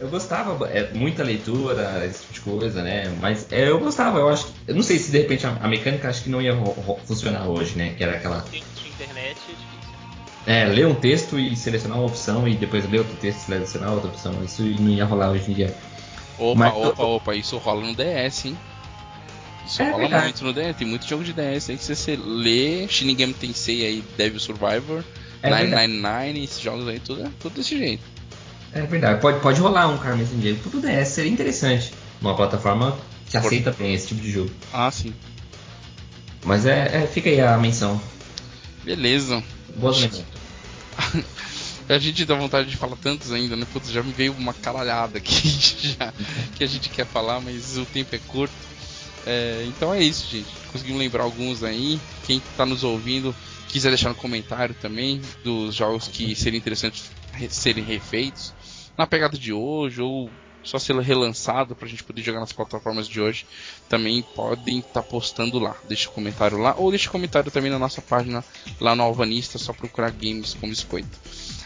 Eu gostava, é, muita leitura, esse tipo de coisa, né? Mas é, eu gostava, eu acho. Eu não sei se de repente a, a mecânica acho que não ia ro- ro- funcionar hoje, né? Que era aquela. Internet é difícil. É, ler um texto e selecionar uma opção e depois ler outro texto e selecionar outra opção. Isso não ia rolar hoje em dia. Opa, Mas- opa, opa, isso rola no DS, hein? Isso É rola verdade. muito no DS, tem muito jogo de DS aí que você lê, Shinigami Tensei aí, Devil Survivor, É verdade. 999, esses jogos aí, tudo, é tudo desse jeito. É verdade, pode, pode rolar um Carmen San Diego pro DS, seria interessante. Uma plataforma que Por- aceita bem esse tipo de jogo. Ah, sim. Mas é, é- fica aí a menção. Beleza. Boas menções. A gente dá vontade de falar tantos ainda, né? Putz, já me veio uma caralhada aqui já, que a gente quer falar, mas o tempo é curto. É, então é isso, gente. Conseguimos lembrar alguns aí. Quem tá nos ouvindo, quiser deixar no comentário também dos jogos que seriam interessantes re- serem refeitos na pegada de hoje ou só ser relançado pra gente poder jogar nas plataformas de hoje, também podem estar postando lá. Deixa o comentário lá ou deixa o comentário também na nossa página lá no Alvanista, só procurar games com biscoito.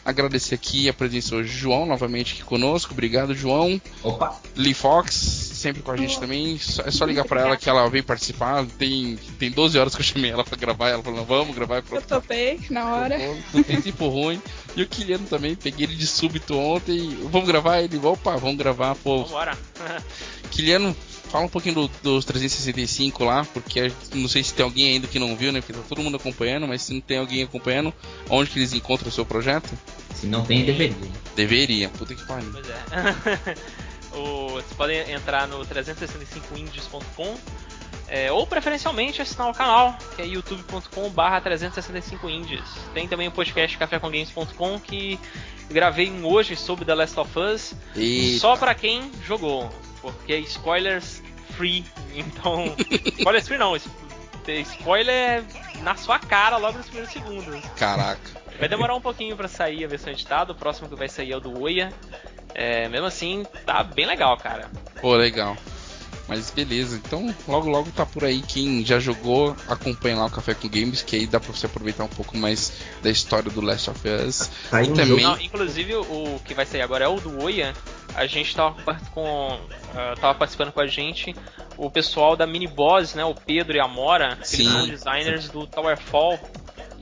Agradecer aqui a presença hoje do João, novamente aqui conosco. Obrigado, João. Opa! Lee Fox, sempre com a gente também. É só ligar pra ela que ela veio participar. Tem, tem 12 horas que eu chamei ela pra gravar. Ela falou: vamos gravar. Eu topei na hora. Não tem tempo ruim. E o Kiliano também, peguei ele de súbito ontem. Vamos gravar? Ele, opa, vamos gravar, pô. Vambora. Kiliano, fala um pouquinho do, dos 365 lá, porque não sei se tem alguém ainda que não viu, né? Porque tá todo mundo acompanhando, mas se não tem alguém acompanhando, onde que eles encontram o seu projeto? Se não tem, deveria. Deveria, puta que pariu. Pois é. o, vocês podem entrar no 365indies.com é, ou preferencialmente assinar o canal, que é youtube.com/barra 365indies. Tem também o podcast cafécomgames.com que gravei um hoje sobre The Last of Us, Eita. só pra quem jogou, porque spoilers free. Então, spoilers free não, spoiler na sua cara logo nos primeiros segundos. Caraca. Vai demorar um pouquinho pra sair a versão editada, o próximo que vai sair é o do Oia. É, mesmo assim, tá bem legal, cara. Pô, legal. Mas beleza, então logo logo tá por aí. Quem já jogou, acompanha lá o Café com Games, que aí dá pra você aproveitar um pouco mais da história do Last of Us. Tá e também. Não, inclusive o que vai sair agora é o do Oia. A gente tava, com, ah, tava participando com a gente o pessoal da Mini Boss, né? O Pedro e a Mora, que eles Sim. são designers do Towerfall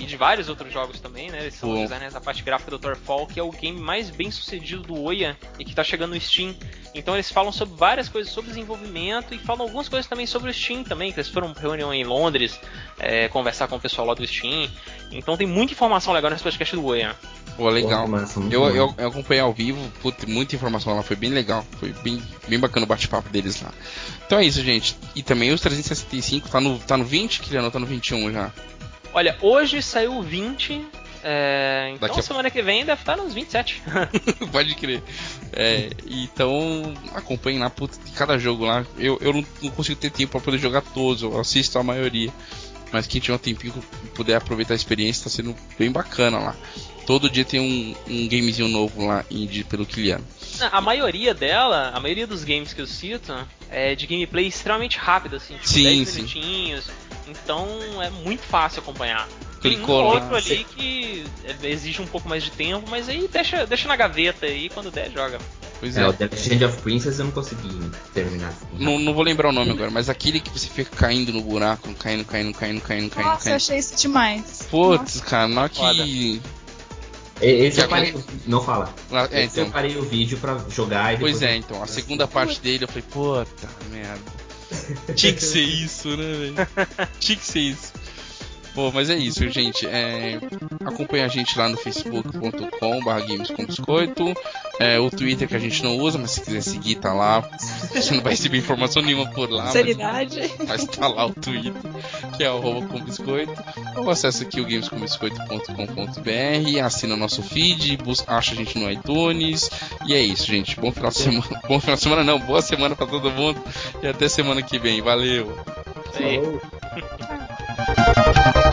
e de vários outros jogos também, né? Eles são designers da parte gráfica do Towerfall, que é o game mais bem sucedido do Oia e que tá chegando no Steam. Então eles falam sobre várias coisas sobre desenvolvimento e falam algumas coisas também sobre o Steam também, que eles foram pra reunião em Londres é, conversar com o pessoal lá do Steam. Então tem muita informação legal nesse podcast do Oia. Pô, legal. Eu, eu, eu acompanhei ao vivo, puta, muita informação lá, foi bem legal. Foi bem, bem bacana o bate-papo deles lá. Então é isso, gente. E também os 365, tá no, tá no 20, Kiliano, tá no 21 já. Olha, hoje saiu o 20. é, então a- semana que vem deve estar nos 27. Pode crer. É, então, acompanhem lá, puta, cada jogo lá. Eu, eu não, não consigo ter tempo pra poder jogar todos, eu assisto a maioria. Mas quem tiver um tempinho e puder aproveitar a experiência, tá sendo bem bacana lá. Todo dia tem um, um gamezinho novo lá, indie pelo Kiliano. a maioria dela, a maioria dos games que eu cito, é de gameplay extremamente rápido, assim, tipo Sim, 10 sim. Então é muito fácil acompanhar. Tem um Clicou ou lá, outro ali que é, exige um pouco mais de tempo, mas aí deixa, deixa na gaveta e quando der, joga. Pois É, é. o The Legend of Princess eu não consegui terminar. Não, não vou lembrar o nome agora, mas aquele que você fica caindo no buraco, caindo, caindo, caindo, caindo, caindo, Nossa, eu caindo. achei isso demais. Putz, cara, na Foda. que. Esse eu parei. Não fala. na- É, Esse eu então. parei o vídeo pra jogar e depois. Pois é, então, a segunda parte dele eu falei, puta merda. Tinha que ser isso, né, velho? Tinha que ser isso. Pô, mas é isso, gente. É, acompanha a gente lá no facebook.com barra games com biscoito. É, o Twitter que a gente não usa, mas se quiser seguir, tá lá. Você não vai receber informação nenhuma por lá. Mas, Seriedade. mas tá lá o Twitter, que é o arroba com biscoito. Ou acessa aqui o gamescombiscoito.com.br, assina nosso feed, busca, acha a gente no iTunes. E é isso, gente. Bom final de semana. Bom final de semana não, boa semana pra todo mundo. E até semana que vem. Valeu! Falou. Thank you.